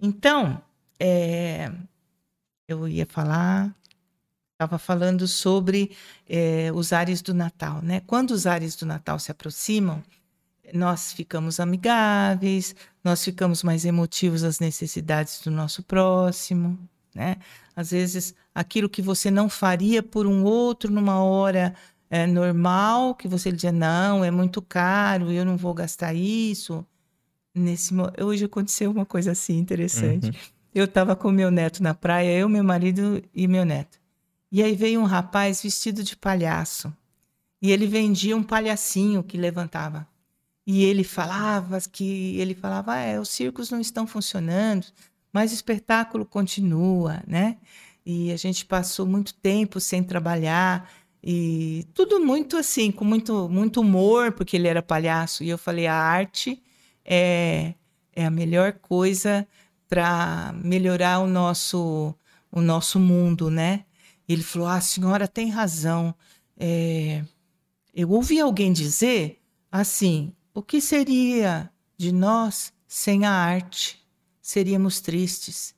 então, é, eu ia falar estava falando sobre é, os ares do Natal, né? Quando os ares do Natal se aproximam, nós ficamos amigáveis, nós ficamos mais emotivos às necessidades do nosso próximo, né? Às vezes, aquilo que você não faria por um outro numa hora é, normal, que você dizia, não, é muito caro, eu não vou gastar isso. Nesse Hoje aconteceu uma coisa assim interessante. Uhum. Eu estava com meu neto na praia, eu, meu marido e meu neto. E aí veio um rapaz vestido de palhaço. E ele vendia um palhacinho que levantava. E ele falava que ele falava, ah, é, os circos não estão funcionando, mas o espetáculo continua, né? E a gente passou muito tempo sem trabalhar e tudo muito assim, com muito muito humor, porque ele era palhaço. E eu falei, a arte é é a melhor coisa para melhorar o nosso o nosso mundo, né? Ele falou: Ah, a senhora tem razão. É, eu ouvi alguém dizer assim: o que seria de nós sem a arte? Seríamos tristes.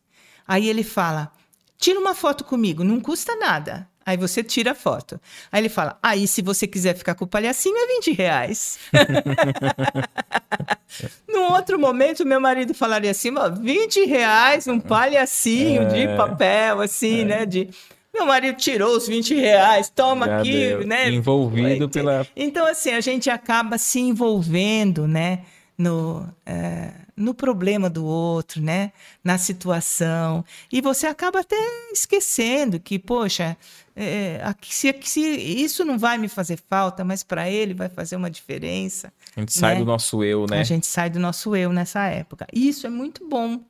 Aí ele fala: tira uma foto comigo, não custa nada. Aí você tira a foto. Aí ele fala: aí se você quiser ficar com o palhacinho, é 20 reais. Num outro momento, meu marido falaria assim: 20 reais, um palhacinho é... de papel, assim, é... né? De meu marido tirou os 20 reais, toma Já aqui, deu. né? Envolvido pela. Então, assim, a gente acaba se envolvendo, né? No, é, no problema do outro, né? Na situação. E você acaba até esquecendo que, poxa, é, se, se, isso não vai me fazer falta, mas para ele vai fazer uma diferença. A gente sai né? do nosso eu, né? A gente sai do nosso eu nessa época. E isso é muito bom.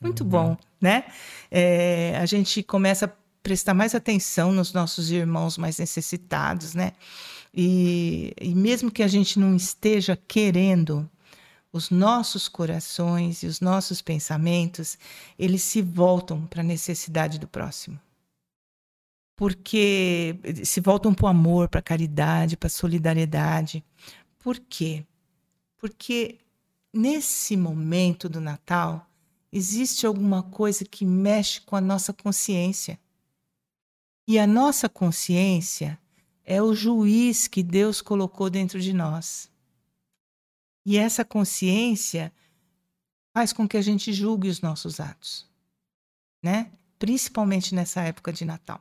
Muito uhum. bom, né? É, a gente começa prestar mais atenção nos nossos irmãos mais necessitados, né? E, e mesmo que a gente não esteja querendo, os nossos corações e os nossos pensamentos, eles se voltam para a necessidade do próximo. Porque se voltam para o amor, para a caridade, para a solidariedade. Por quê? Porque nesse momento do Natal, existe alguma coisa que mexe com a nossa consciência. E a nossa consciência é o juiz que Deus colocou dentro de nós. E essa consciência faz com que a gente julgue os nossos atos, né? Principalmente nessa época de Natal.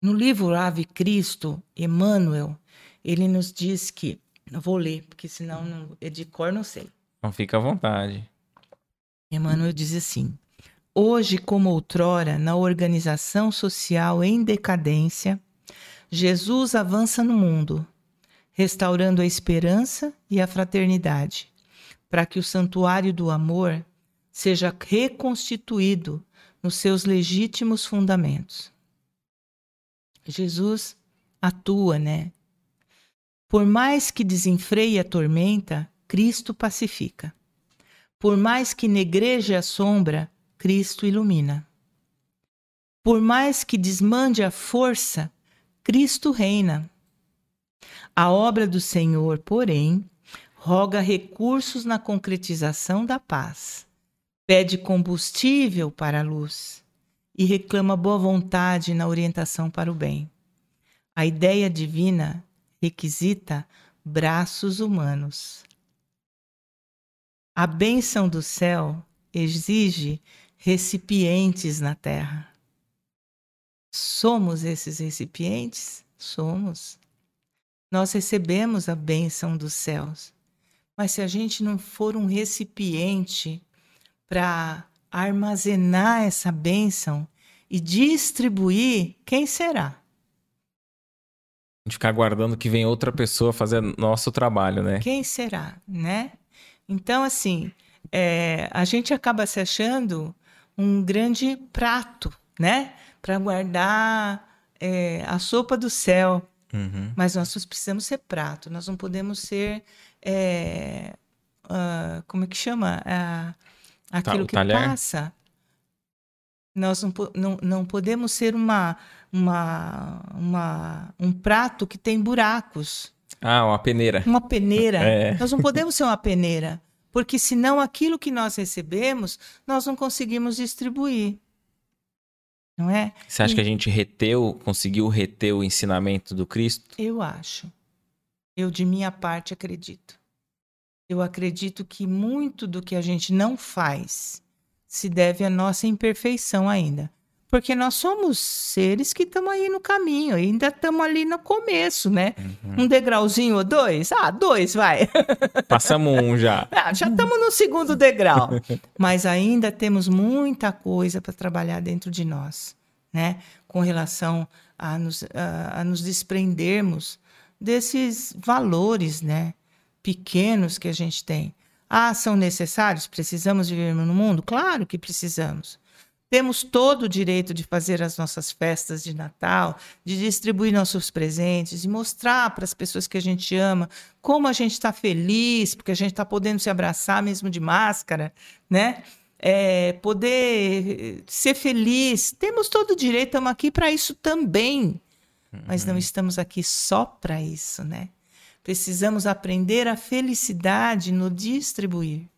No livro Ave Cristo, Emmanuel, ele nos diz que, eu vou ler, porque senão não, de cor não sei. Então fica à vontade. Emmanuel diz assim: Hoje, como outrora, na organização social em decadência, Jesus avança no mundo, restaurando a esperança e a fraternidade, para que o santuário do amor seja reconstituído nos seus legítimos fundamentos. Jesus atua, né? Por mais que desenfreie a tormenta, Cristo pacifica. Por mais que negreje a sombra, Cristo ilumina. Por mais que desmande a força, Cristo reina. A obra do Senhor, porém, roga recursos na concretização da paz, pede combustível para a luz e reclama boa vontade na orientação para o bem. A ideia divina requisita braços humanos. A bênção do céu exige recipientes na terra. Somos esses recipientes? Somos. Nós recebemos a bênção dos céus. Mas se a gente não for um recipiente para armazenar essa bênção e distribuir, quem será? A gente ficar aguardando que vem outra pessoa fazer nosso trabalho, né? Quem será, né? Então, assim, é, a gente acaba se achando um grande prato, né? Para guardar é, a sopa do céu. Uhum. Mas nós precisamos ser prato, nós não podemos ser. É, uh, como é que chama? Uh, aquilo que passa. Nós não, não, não podemos ser uma, uma, uma, um prato que tem buracos. Ah, uma peneira. Uma peneira. É. Nós não podemos ser uma peneira, porque senão aquilo que nós recebemos, nós não conseguimos distribuir. Não é? Você acha e... que a gente reteu, conseguiu reter o ensinamento do Cristo? Eu acho. Eu, de minha parte, acredito. Eu acredito que muito do que a gente não faz se deve à nossa imperfeição ainda. Porque nós somos seres que estamos aí no caminho, ainda estamos ali no começo, né? Uhum. Um degrauzinho ou dois? Ah, dois, vai. Passamos um já. Ah, já estamos no segundo degrau. Mas ainda temos muita coisa para trabalhar dentro de nós, né? Com relação a nos, a, a nos desprendermos desses valores, né? Pequenos que a gente tem. Ah, são necessários? Precisamos viver no mundo? Claro que precisamos. Temos todo o direito de fazer as nossas festas de Natal, de distribuir nossos presentes, e mostrar para as pessoas que a gente ama como a gente está feliz, porque a gente está podendo se abraçar mesmo de máscara, né? É, poder ser feliz. Temos todo o direito, estamos aqui para isso também. Mas não uhum. estamos aqui só para isso, né? Precisamos aprender a felicidade no distribuir,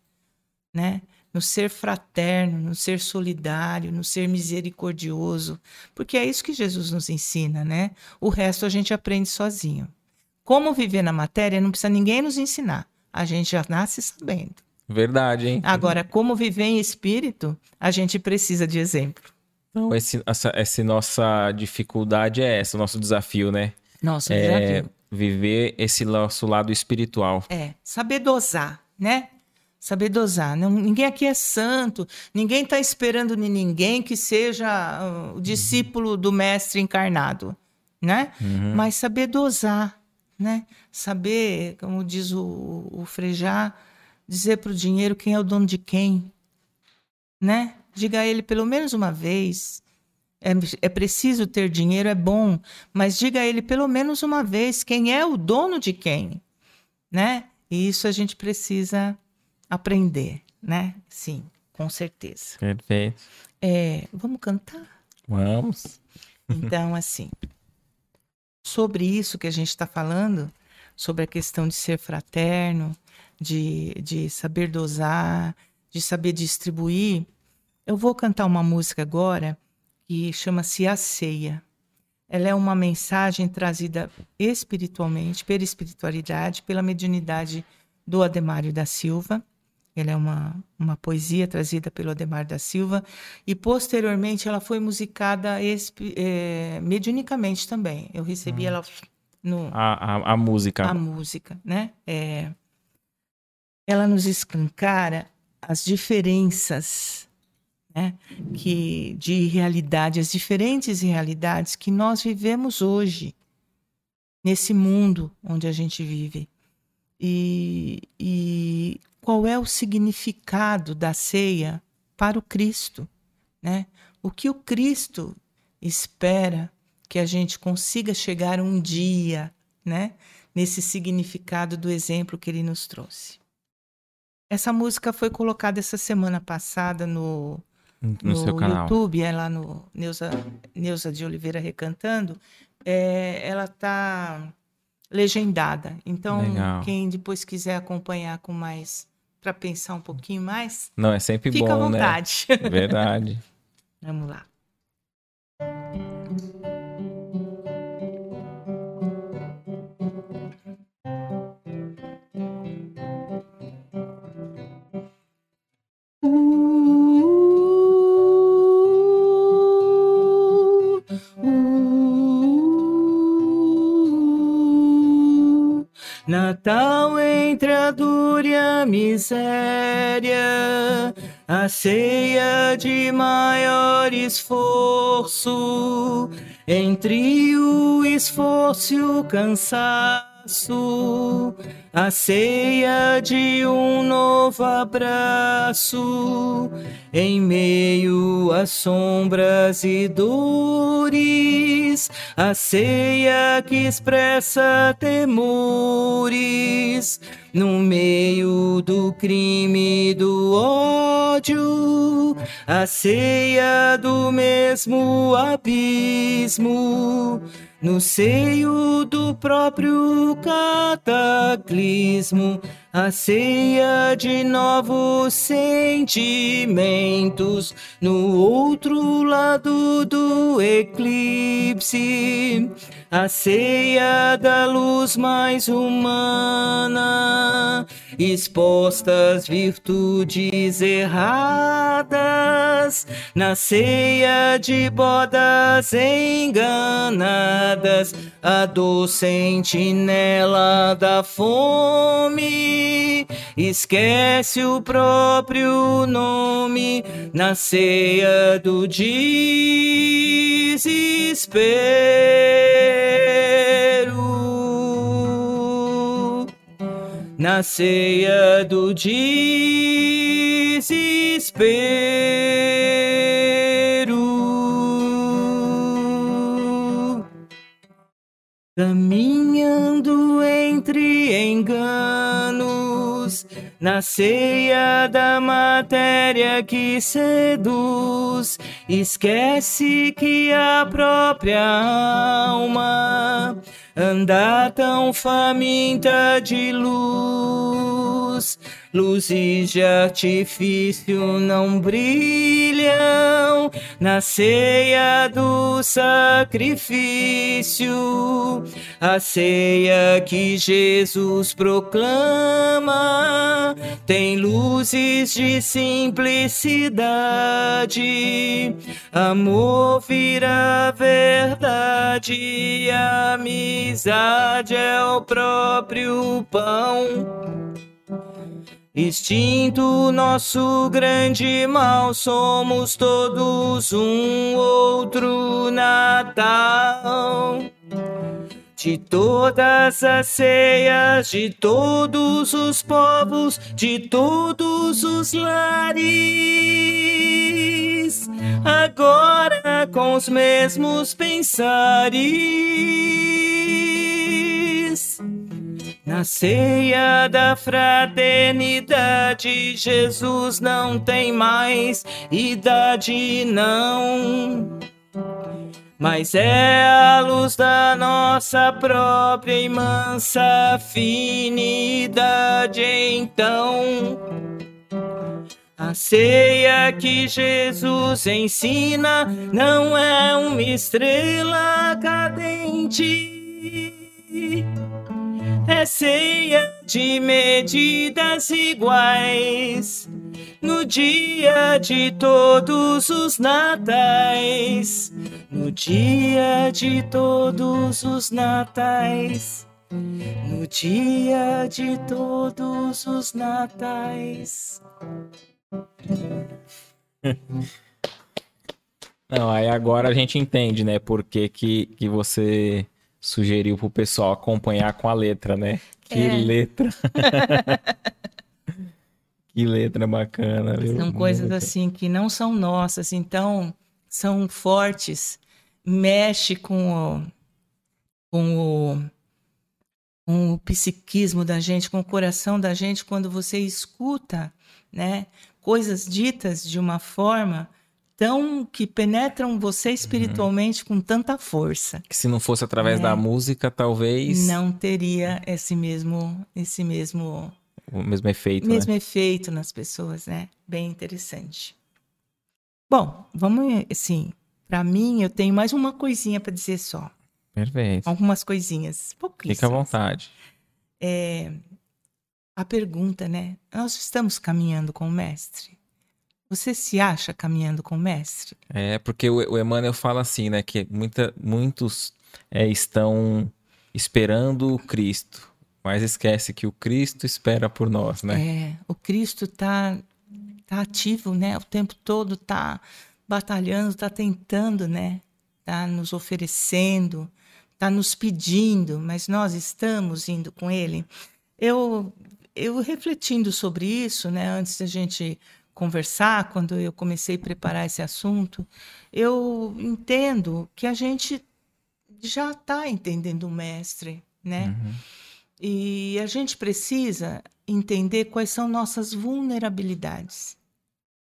né? No ser fraterno, no ser solidário, no ser misericordioso, porque é isso que Jesus nos ensina, né? O resto a gente aprende sozinho. Como viver na matéria não precisa ninguém nos ensinar, a gente já nasce sabendo. Verdade, hein? Agora, como viver em espírito, a gente precisa de exemplo. Então, esse, essa, essa nossa dificuldade é essa, o nosso desafio, né? Nosso é desafio. Viver esse nosso lado espiritual. É, saber dosar, né? Saber dosar. Não, ninguém aqui é santo, ninguém está esperando de ninguém que seja uh, o discípulo do mestre encarnado, né? Uhum. Mas saber dosar, né? Saber, como diz o, o Frejá, dizer para o dinheiro quem é o dono de quem, né? Diga a ele pelo menos uma vez, É, é preciso ter dinheiro, é bom, mas diga a ele pelo menos uma vez quem é o dono de quem, né? E isso a gente precisa aprender, né? Sim, com certeza. Perfeito. É, vamos cantar? Vamos. Então, assim, sobre isso que a gente está falando, sobre a questão de ser fraterno, de, de saber dosar, de saber distribuir, eu vou cantar uma música agora que chama-se A Ceia. Ela é uma mensagem trazida espiritualmente, pela espiritualidade, pela mediunidade do Ademário da Silva. Ela é uma, uma poesia trazida pelo Ademar da Silva e posteriormente ela foi musicada é, mediunicamente também. Eu recebi hum. ela no a, a, a, música. A música, né? É, ela nos escancara as diferenças, né? Que de realidade, as diferentes realidades que nós vivemos hoje nesse mundo onde a gente vive. E, e qual é o significado da ceia para o Cristo, né? O que o Cristo espera que a gente consiga chegar um dia, né? Nesse significado do exemplo que ele nos trouxe. Essa música foi colocada essa semana passada no, no, no seu canal. YouTube, é lá no Neuza, Neuza de Oliveira Recantando. É, ela está legendada. Então, Legal. quem depois quiser acompanhar com mais para pensar um pouquinho mais. Não, é sempre fica bom, à né? vontade. né? Verdade. Vamos lá. Natal entre a dor e a miséria, a ceia de maior esforço, entre o esforço e o cansaço, a ceia de um novo abraço, em meio a sombras e dores, a ceia que expressa temores, no meio do crime e do ódio, a ceia do mesmo abismo no seio do próprio cataclismo, a ceia de novos sentimentos, no outro lado do eclipse, a ceia da luz mais humana, expostas virtudes erradas, na ceia de bodas enganadas, a dor sentinela da fome, esquece o próprio nome, na ceia do desespero. Na ceia do desespero, caminhando na ceia da matéria que seduz, esquece que a própria alma anda tão faminta de luz. Luzes de artifício não brilham na ceia do sacrifício, a ceia que Jesus proclama tem luzes de simplicidade, amor vira verdade, amizade é o próprio pão. Extinto nosso grande mal, somos todos um outro Natal. De todas as ceias, de todos os povos, de todos os lares, agora com os mesmos pensares. Na ceia da fraternidade, Jesus não tem mais idade, não. Mas é a luz da nossa própria e mansa afinidade, então. A ceia que Jesus ensina não é uma estrela cadente, é ceia de medidas iguais. No dia de todos os natais, no dia de todos os natais, no dia de todos os natais. Não, aí agora a gente entende, né? Por que, que, que você sugeriu pro pessoal acompanhar com a letra, né? Que é. letra. que letra bacana, viu? São coisas Muito. assim que não são nossas, então são fortes. Mexe com o, com o, com o psiquismo da gente, com o coração da gente quando você escuta, né? coisas ditas de uma forma tão que penetram você uhum. espiritualmente uhum. com tanta força. Que se não fosse através é, da música, talvez não teria esse mesmo esse mesmo o mesmo efeito, mesmo né? efeito nas pessoas, né? Bem interessante. Bom, vamos assim, para mim eu tenho mais uma coisinha para dizer só. Perfeito. Algumas coisinhas, pouquíssimas. Fica à vontade. É, a pergunta, né? Nós estamos caminhando com o mestre? Você se acha caminhando com o mestre? É, porque o, o Emmanuel fala assim, né? Que muita, muitos é, estão esperando o Cristo, mas esquece que o Cristo espera por nós, né? É, o Cristo está tá ativo, né? O tempo todo está batalhando, está tentando, né? Está nos oferecendo, está nos pedindo, mas nós estamos indo com Ele. Eu eu refletindo sobre isso, né, antes da gente conversar, quando eu comecei a preparar esse assunto, eu entendo que a gente já está entendendo o mestre, né? Uhum. E a gente precisa entender quais são nossas vulnerabilidades.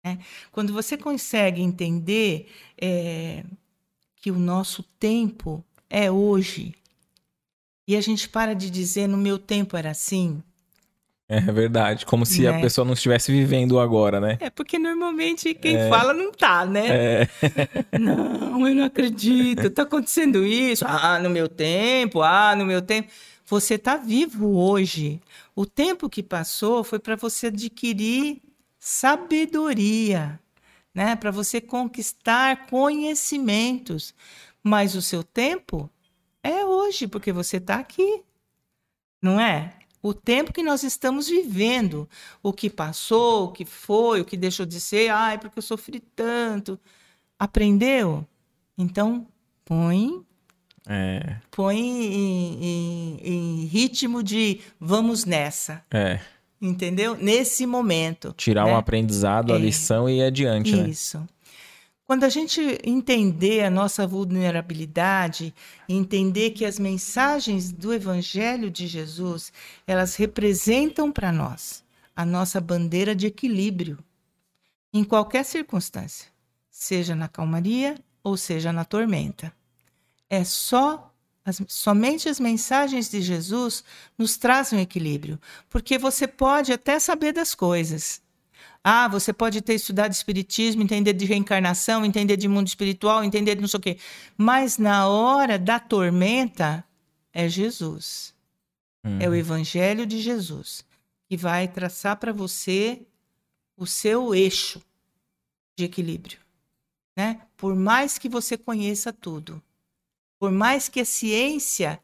Né? Quando você consegue entender é, que o nosso tempo é hoje, e a gente para de dizer no meu tempo era assim, é verdade, como se né? a pessoa não estivesse vivendo agora, né? É porque normalmente quem é... fala não tá, né? É... não, eu não acredito, tá acontecendo isso. Ah, no meu tempo, ah, no meu tempo. Você tá vivo hoje. O tempo que passou foi para você adquirir sabedoria, né? Para você conquistar conhecimentos. Mas o seu tempo é hoje, porque você tá aqui. Não é? o tempo que nós estamos vivendo, o que passou, o que foi, o que deixou de ser, ai, porque eu sofri tanto. Aprendeu? Então, põe. É. Põe em, em, em, ritmo de vamos nessa. É. Entendeu? Nesse momento. Tirar né? um aprendizado, a é. lição e ir adiante. Né? Isso. Né? Quando a gente entender a nossa vulnerabilidade, entender que as mensagens do Evangelho de Jesus, elas representam para nós a nossa bandeira de equilíbrio em qualquer circunstância, seja na calmaria ou seja na tormenta. É só as, somente as mensagens de Jesus nos trazem equilíbrio, porque você pode até saber das coisas, ah, você pode ter estudado espiritismo, entender de reencarnação, entender de mundo espiritual, entender de não sei o quê. Mas na hora da tormenta é Jesus. Uhum. É o evangelho de Jesus que vai traçar para você o seu eixo de equilíbrio, né? Por mais que você conheça tudo, por mais que a ciência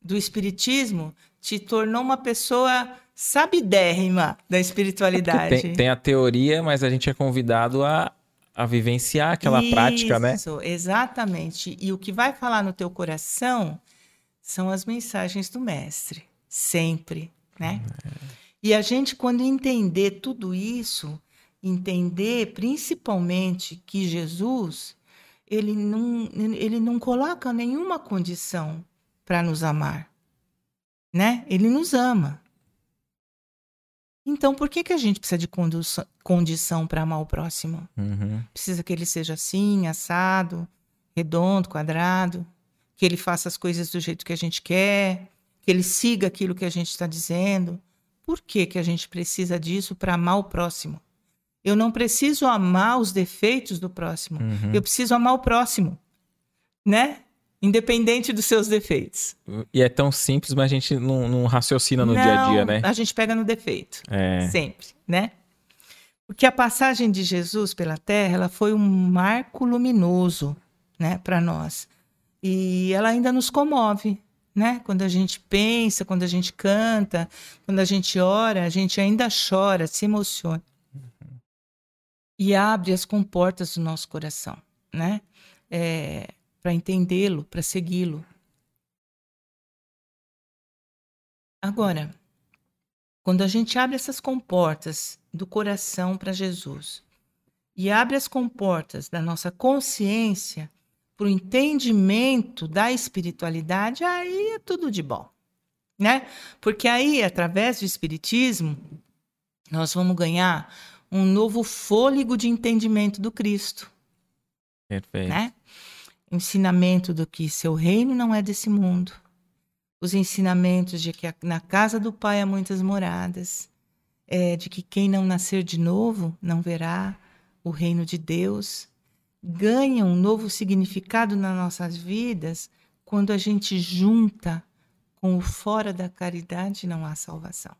do espiritismo te tornou uma pessoa sabidérrima da espiritualidade. Tem, tem, a teoria, mas a gente é convidado a, a vivenciar aquela Isso, prática, né? Isso, exatamente. E o que vai falar no teu coração são as mensagens do mestre, sempre, né? É. E a gente, quando entender tudo isso, entender principalmente que Jesus ele não, ele não coloca nenhuma condição para nos amar, né? Ele nos ama. Então, por que, que a gente precisa de condição para amar o próximo? Uhum. Precisa que ele seja assim, assado, redondo, quadrado, que ele faça as coisas do jeito que a gente quer, que ele siga aquilo que a gente está dizendo. Por que, que a gente precisa disso para amar o próximo? Eu não preciso amar os defeitos do próximo. Uhum. Eu preciso amar o próximo, né? Independente dos seus defeitos. E é tão simples, mas a gente não, não raciocina no não, dia a dia, né? A gente pega no defeito. É. Sempre, né? Porque a passagem de Jesus pela Terra, ela foi um marco luminoso, né, para nós. E ela ainda nos comove, né? Quando a gente pensa, quando a gente canta, quando a gente ora, a gente ainda chora, se emociona. E abre as comportas do nosso coração, né? É, para entendê-lo, para segui-lo. Agora, quando a gente abre essas comportas do coração para Jesus e abre as comportas da nossa consciência para o entendimento da espiritualidade, aí é tudo de bom, né? Porque aí, através do espiritismo, nós vamos ganhar um novo fôlego de entendimento do Cristo, Perfeito. né? ensinamento do que seu reino não é desse mundo, os ensinamentos de que na casa do Pai há muitas moradas, é, de que quem não nascer de novo não verá o reino de Deus, ganha um novo significado nas nossas vidas quando a gente junta com o fora da caridade não há salvação.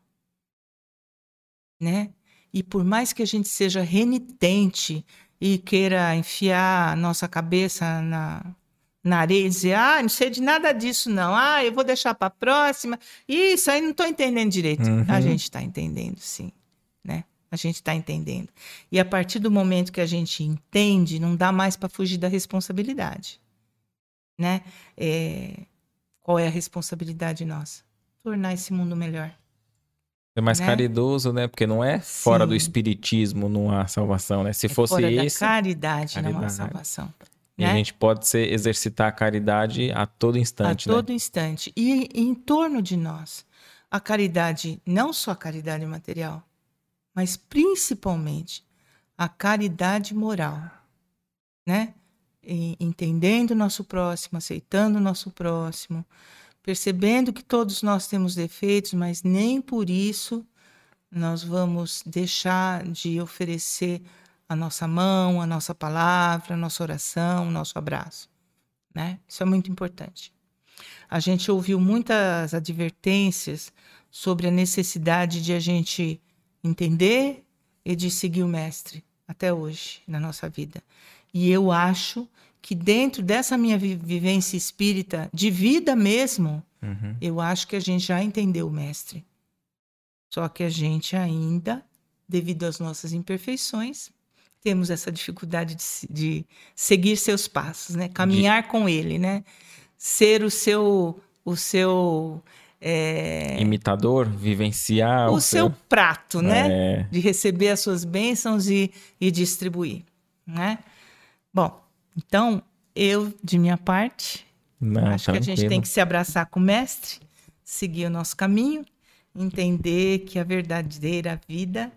Né? E por mais que a gente seja renitente e queira enfiar a nossa cabeça na, na areia e dizer, ah, não sei de nada disso, não. Ah, eu vou deixar para a próxima. Isso aí não estou entendendo direito. Uhum. A gente está entendendo, sim. Né? A gente está entendendo. E a partir do momento que a gente entende, não dá mais para fugir da responsabilidade. Né? É... Qual é a responsabilidade nossa? Tornar esse mundo melhor. É mais né? caridoso, né? Porque não é fora Sim. do espiritismo, não há salvação, né? Se É fosse fora esse, da caridade, não há caridade. salvação. e né? a gente pode ser, exercitar a caridade a todo instante, a todo instante. E em torno de nós, a caridade, não só a caridade material, mas principalmente a caridade moral, né? E entendendo o nosso próximo, aceitando o nosso próximo, percebendo que todos nós temos defeitos, mas nem por isso nós vamos deixar de oferecer a nossa mão, a nossa palavra, a nossa oração, o nosso abraço. Né? Isso é muito importante. A gente ouviu muitas advertências sobre a necessidade de a gente entender e de seguir o Mestre até hoje na nossa vida. E eu acho que dentro dessa minha vi- vivência espírita, de vida mesmo? Uhum. eu acho que a gente já entendeu o Mestre. Só que a gente ainda, devido às nossas imperfeições, temos essa dificuldade de, de seguir seus passos, né? Caminhar com ele, né? Ser o seu, o seu, é, Imitador, vivenciar o seu prato, né? É, De receber as suas bênçãos e, e distribuir, né? Bom, então eu, de minha parte, não, Acho que a gente tranquilo. tem que se abraçar com o mestre, seguir o nosso caminho, entender que a verdadeira vida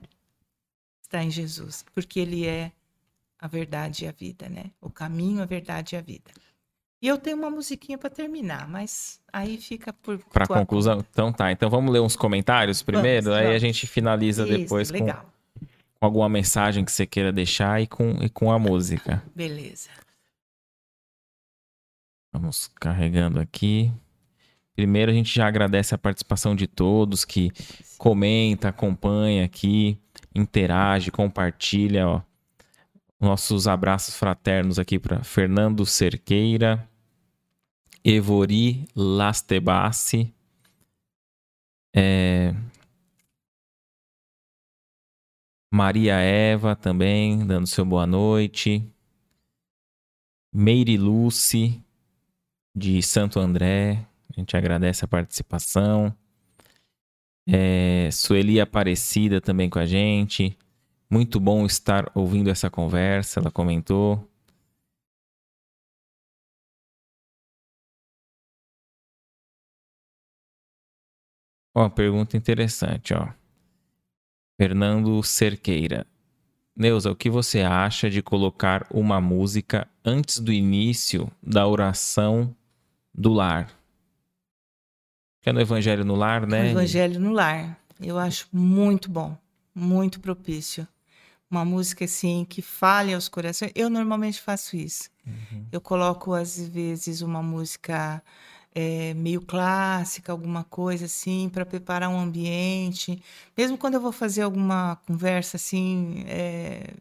está em Jesus, porque ele é a verdade e a vida, né? O caminho, a verdade e a vida. E eu tenho uma musiquinha para terminar, mas aí fica por Para conclusão, então tá. Então vamos ler uns comentários primeiro, Vamos, aí a vamos. gente finaliza Isso, depois com, com alguma mensagem que você queira deixar e com, e com a música. Beleza. Vamos carregando aqui. Primeiro a gente já agradece a participação de todos que comenta, acompanha aqui, interage, compartilha, ó. Nossos abraços fraternos aqui para Fernando Cerqueira, Evori Lastebassi, é, Maria Eva também, dando seu boa noite. Meire Lucy, de Santo André. A gente agradece a participação. É, Sueli Aparecida também com a gente. Muito bom estar ouvindo essa conversa, ela comentou. Ó, pergunta interessante, ó. Fernando Cerqueira. Neuza, o que você acha de colocar uma música antes do início da oração do lar? Que é no Evangelho no Lar, né? O Evangelho no Lar. Eu acho muito bom, muito propício. Uma música assim que fale aos corações. Eu normalmente faço isso. Uhum. Eu coloco às vezes uma música é, meio clássica, alguma coisa assim, para preparar um ambiente. Mesmo quando eu vou fazer alguma conversa assim é,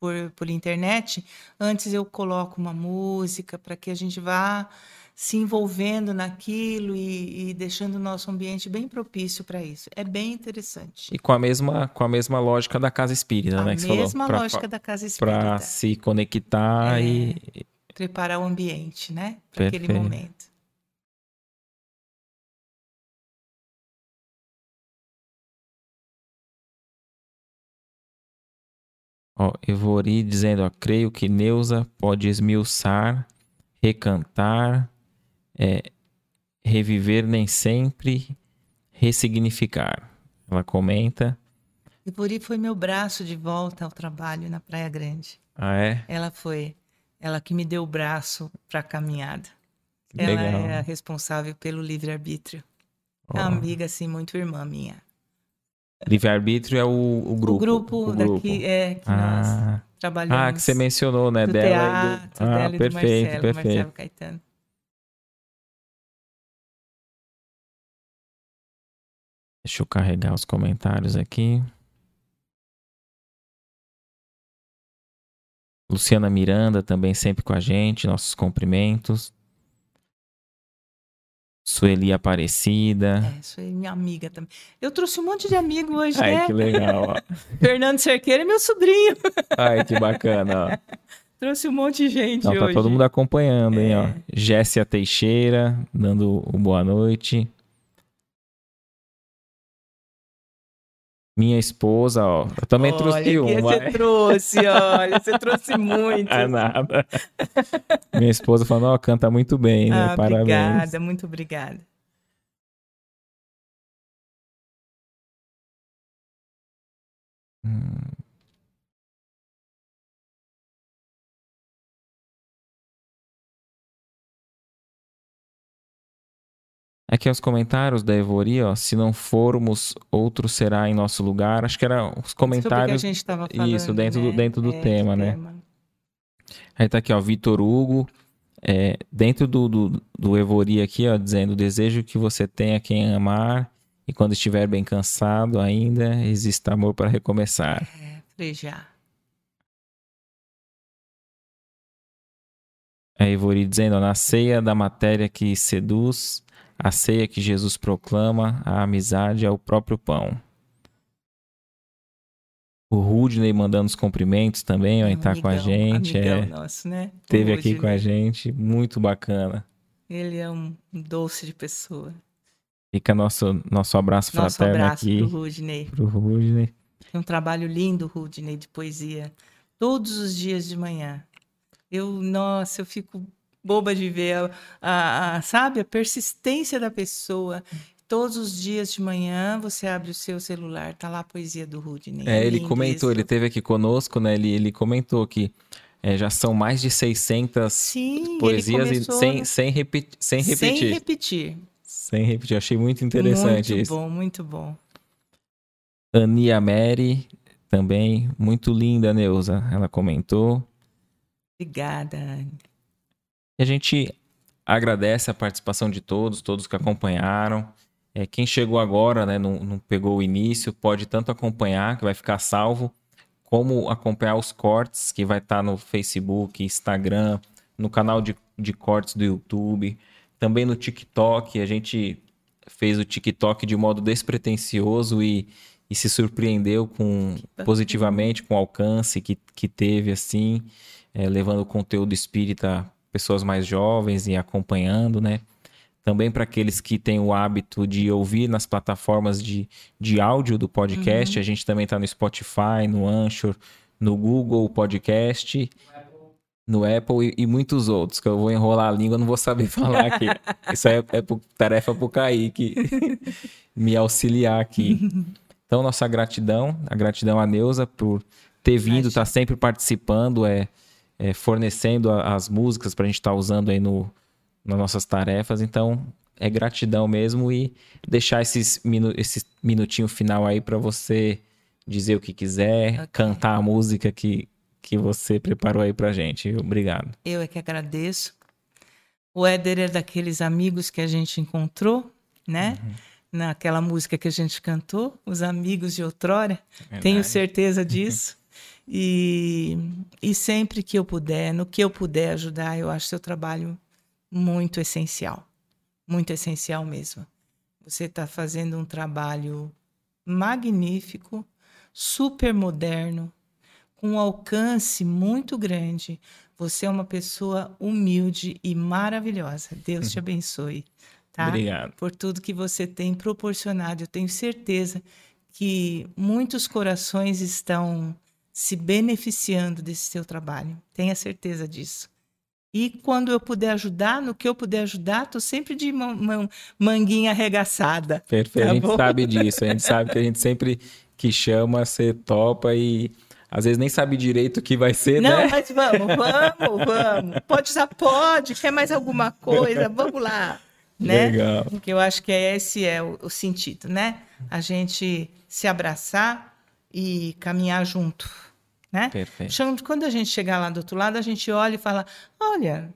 por, por internet, antes eu coloco uma música para que a gente vá se envolvendo naquilo e, e, deixando o nosso ambiente bem propício para isso. É bem interessante. E com a mesma, com a mesma lógica da casa espírita, a né? A mesma falou, lógica pra, da casa espírita. Para se conectar é, e. Preparar o ambiente, né? Para aquele momento. Ó, Evori dizendo, ó, creio que Neuza pode esmiuçar, recantar, é, reviver nem sempre, ressignificar. Ela comenta. Ivori foi meu braço de volta ao trabalho na Praia Grande. Ah, é? Ela foi. Ela que me deu o braço para a caminhada. Ela Legal. é a responsável pelo livre-arbítrio. Oh. É uma amiga, assim, muito irmã minha. Livre-arbítrio é o, o, grupo. O grupo, o grupo. daqui, é, que ah. nós trabalhamos. Ah, que você mencionou, né? Do dela teatro, do... Ah, dela perfeito, do Marcelo, perfeito. Marcelo Caetano. Deixa eu carregar os comentários aqui. Luciana Miranda também sempre com a gente, nossos cumprimentos. Sueli Aparecida. É, Sueli, minha amiga também. Eu trouxe um monte de amigo hoje, Ai, né? que legal. Fernando Cerqueira é meu sobrinho. Ai, que bacana. trouxe um monte de gente Não, tá hoje. Tá todo mundo acompanhando, é. hein? Ó. Jéssica Teixeira, dando boa noite. Minha esposa, ó. Eu também olha, trouxe um. Você trouxe, olha, você trouxe muito. Ah, nada. Minha esposa falou, ó, canta muito bem, né? Ah, Parabéns. Obrigada, muito obrigada. Hum. Aqui os comentários da Evori, ó. Se não formos, outro será em nosso lugar. Acho que era os comentários. Falando, Isso, dentro né? do, dentro do é, tema, né? Tema. Aí tá aqui, ó, Vitor Hugo. É, dentro do, do, do Evori aqui, ó, dizendo: desejo que você tenha quem amar e quando estiver bem cansado ainda, exista amor para recomeçar. É, já. A Evori dizendo: ó, na ceia da matéria que seduz a ceia que Jesus proclama, a amizade é o próprio pão. O Rudney mandando os cumprimentos também, ó, é um tá com a gente. é, nosso, né? Teve aqui com a gente, muito bacana. Ele é um doce de pessoa. Fica nosso, nosso abraço nosso fraterno abraço aqui. Pro Rudney. Pro Rudney. Tem um trabalho lindo, Rudney, de poesia. Todos os dias de manhã. Eu, nossa, eu fico boba de ver a, a, a, sabe, a persistência da pessoa. Todos os dias de manhã você abre o seu celular, tá lá a poesia do Rudney. É, ele comentou, ele teve aqui conosco, né? Ele, ele comentou que é, já são mais de 600 Sim, poesias e sem, sem, repi sem repetir. Sem repetir. Sem repetir. Achei muito interessante muito isso. Muito bom, muito bom. Ania Mary também, muito linda, Neuza. Ela comentou. Obrigada, Anne. E a gente agradece a participação de todos, todos que acompanharam. É, quem chegou agora, né, não, não pegou o início, pode tanto acompanhar, que vai ficar salvo, como acompanhar os cortes, que vai estar tá no Facebook, Instagram, no canal de, de cortes do YouTube, também no TikTok. A gente fez o TikTok de modo despretensioso e, e se surpreendeu com positivamente com o alcance que, que teve, assim, é, levando o conteúdo espírita pessoas mais jovens e acompanhando, né? Também para aqueles que têm o hábito de ouvir nas plataformas de, de áudio do podcast. Uhum. A gente também está no Spotify, no Anchor, no Google Podcast no Apple e, e, muitos outros, que eu vou enrolar a língua, não vou saber falar aqui. Isso é, é tarefa para o Kaique me auxiliar aqui. Então, nossa gratidão, a gratidão a Neuza por ter vindo, estar tá sempre participando, é, é fornecendo a, as músicas para a gente estar tá usando aí no, nas nossas tarefas. Então, é gratidão mesmo e deixar esses minu esse minutinho final aí para você dizer o que quiser, okay. cantar a música que, que você preparou aí pra gente. Obrigado. Eu é que agradeço. O Éder é daqueles amigos que a gente encontrou, né? Uhum. Naquela música que a gente cantou, Os Amigos de Outrora. Verdade. Tenho certeza disso. e, e sempre que eu puder, no que eu puder ajudar, eu acho seu trabalho muito essencial. Muito essencial mesmo. Você está fazendo um trabalho magnífico, super moderno, com um alcance muito grande. Você é uma pessoa humilde e maravilhosa. Deus te abençoe. Tá? Obrigado. Por tudo que você tem proporcionado. Eu tenho certeza que muitos corações estão se beneficiando desse seu trabalho. Tenha certeza disso. E quando eu puder ajudar, no que eu puder ajudar, tô sempre de manguinha arregaçada. Perfeito, tá a gente bom? sabe disso. A gente sabe que a gente sempre que chama, você topa e às vezes nem sabe direito o que vai ser, Não, né? Não, mas vamos, vamos, vamos. Pode usar, pode. Quer mais alguma coisa? Vamos lá. Né? Legal. Porque eu acho que esse é o, o sentido, né? A gente se abraçar e caminhar junto, né? Perfeito. Quando a gente chegar lá do outro lado, a gente olha e fala, olha,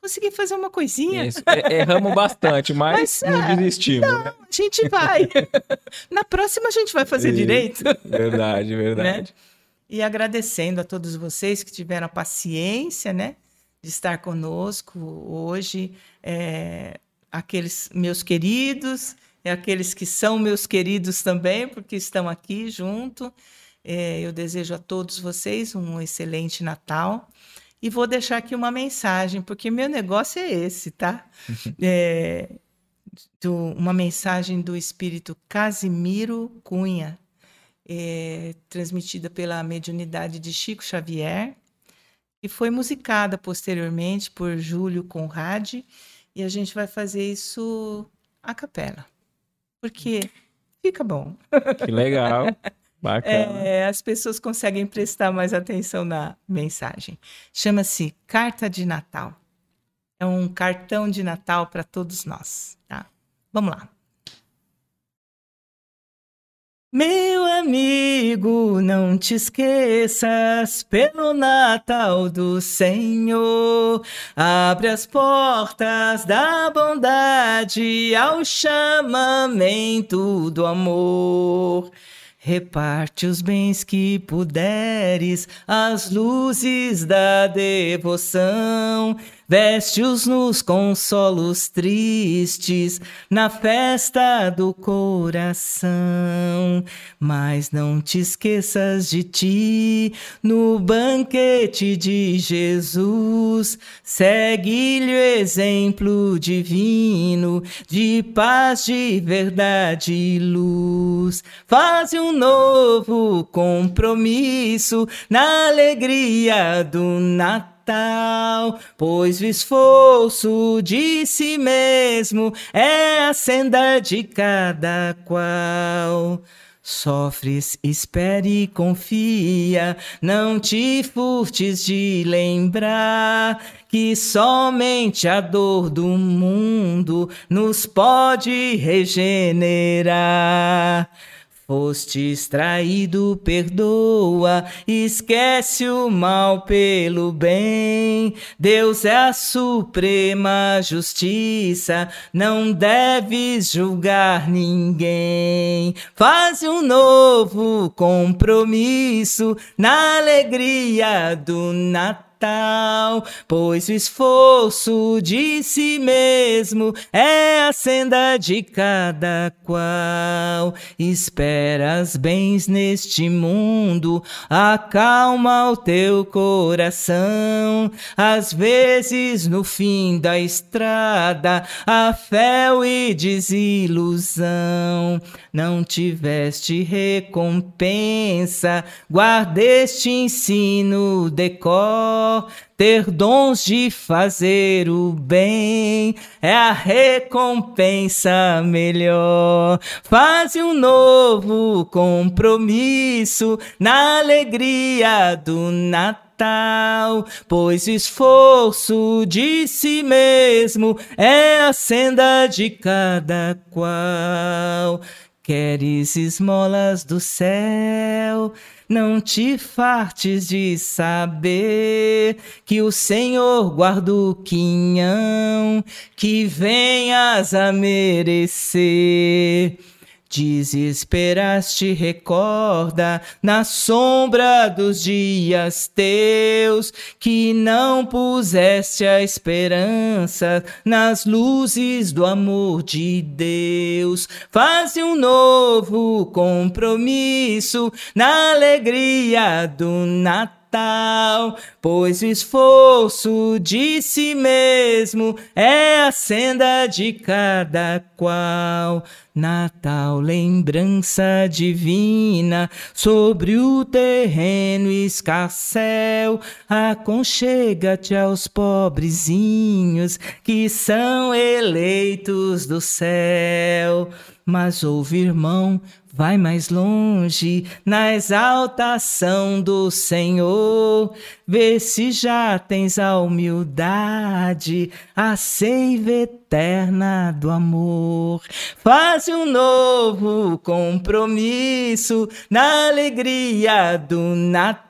consegui fazer uma coisinha. Isso. Erramos bastante, mas, mas não ah, desistimos. Não, né? a gente vai. Na próxima a gente vai fazer Isso. direito. Verdade, verdade. Né? E agradecendo a todos vocês que tiveram a paciência, né, de estar conosco hoje, é, aqueles meus queridos, e aqueles que são meus queridos também, porque estão aqui junto. É, eu desejo a todos vocês um excelente Natal. E vou deixar aqui uma mensagem, porque meu negócio é esse, tá? É, do, uma mensagem do espírito Casimiro Cunha, é, transmitida pela mediunidade de Chico Xavier, e foi musicada posteriormente por Júlio Conrad, e a gente vai fazer isso a capela, porque fica bom. Que legal. Bacana. É, as pessoas conseguem prestar mais atenção na mensagem. Chama-se Carta de Natal. É um cartão de Natal para todos nós, tá? Vamos lá. Meu amigo, não te esqueças, pelo Natal do Senhor, abre as portas da bondade ao chamamento do amor. Reparte os bens que puderes, as luzes da devoção Veste-os nos consolos tristes, na festa do coração. Mas não te esqueças de ti, no banquete de Jesus. Segue-lhe o exemplo divino, de paz, de verdade e luz. Faz um novo compromisso na alegria do Natal Natal, pois o esforço de si mesmo é a senda de cada qual. Sofres, espere e confia, não te furtes de lembrar que somente a dor do mundo nos pode regenerar. Foste extraído, perdoa, esquece o mal pelo bem. Deus é a suprema justiça, não deves julgar ninguém. Faz um novo compromisso na alegria do Natal Pois o esforço de si mesmo é a senda de cada qual. Esperas bens neste mundo, acalma o teu coração. Às vezes, no fim da estrada, a fé e desilusão. Não tiveste recompensa, guarda este ensino, decora Ter dons de fazer o bem é a recompensa melhor. Faze um novo compromisso na alegria do Natal. Pois o esforço de si mesmo é a senda de cada qual. Queres esmolas do céu? Não te fartes de saber que o Senhor guarda o quinhão que venhas a merecer. Desesperaste, recorda, na sombra dos dias teus, que não puseste a esperança nas luzes do amor de Deus. Faze um novo compromisso na alegria do Natal Natal, pois o esforço de si mesmo é a senda de cada qual. Natal, lembrança divina sobre o terreno escarcel, aconchega-te aos pobrezinhos que são eleitos do céu. Mas ouve, irmão, vai mais longe na exaltação do Senhor. Vê se já tens a humildade, a seiva eterna do amor. Faz um novo compromisso na alegria do Natal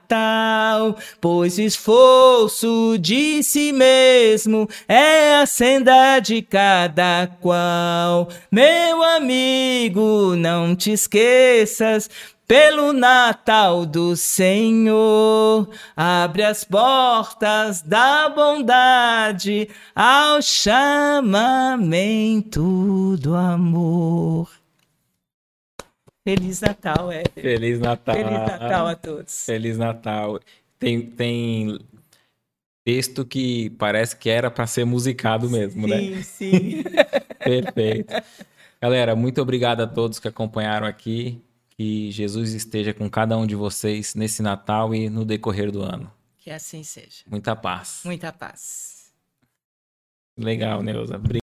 Pois esforço de si mesmo é a senda de cada qual. Meu amigo, não te esqueças, pelo Natal do Senhor, abre as portas da bondade ao chamamento do amor. Feliz Natal, é. Feliz Natal. Feliz Natal a todos. Feliz Natal. Tem, tem texto que parece que era para ser musicado mesmo, sim, né? Sim, sim. Perfeito. Galera, muito obrigado a todos que acompanharam aqui. Que Jesus esteja com cada um de vocês nesse Natal e no decorrer do ano. Que assim seja. Muita paz. Muita paz. Legal, Neuza.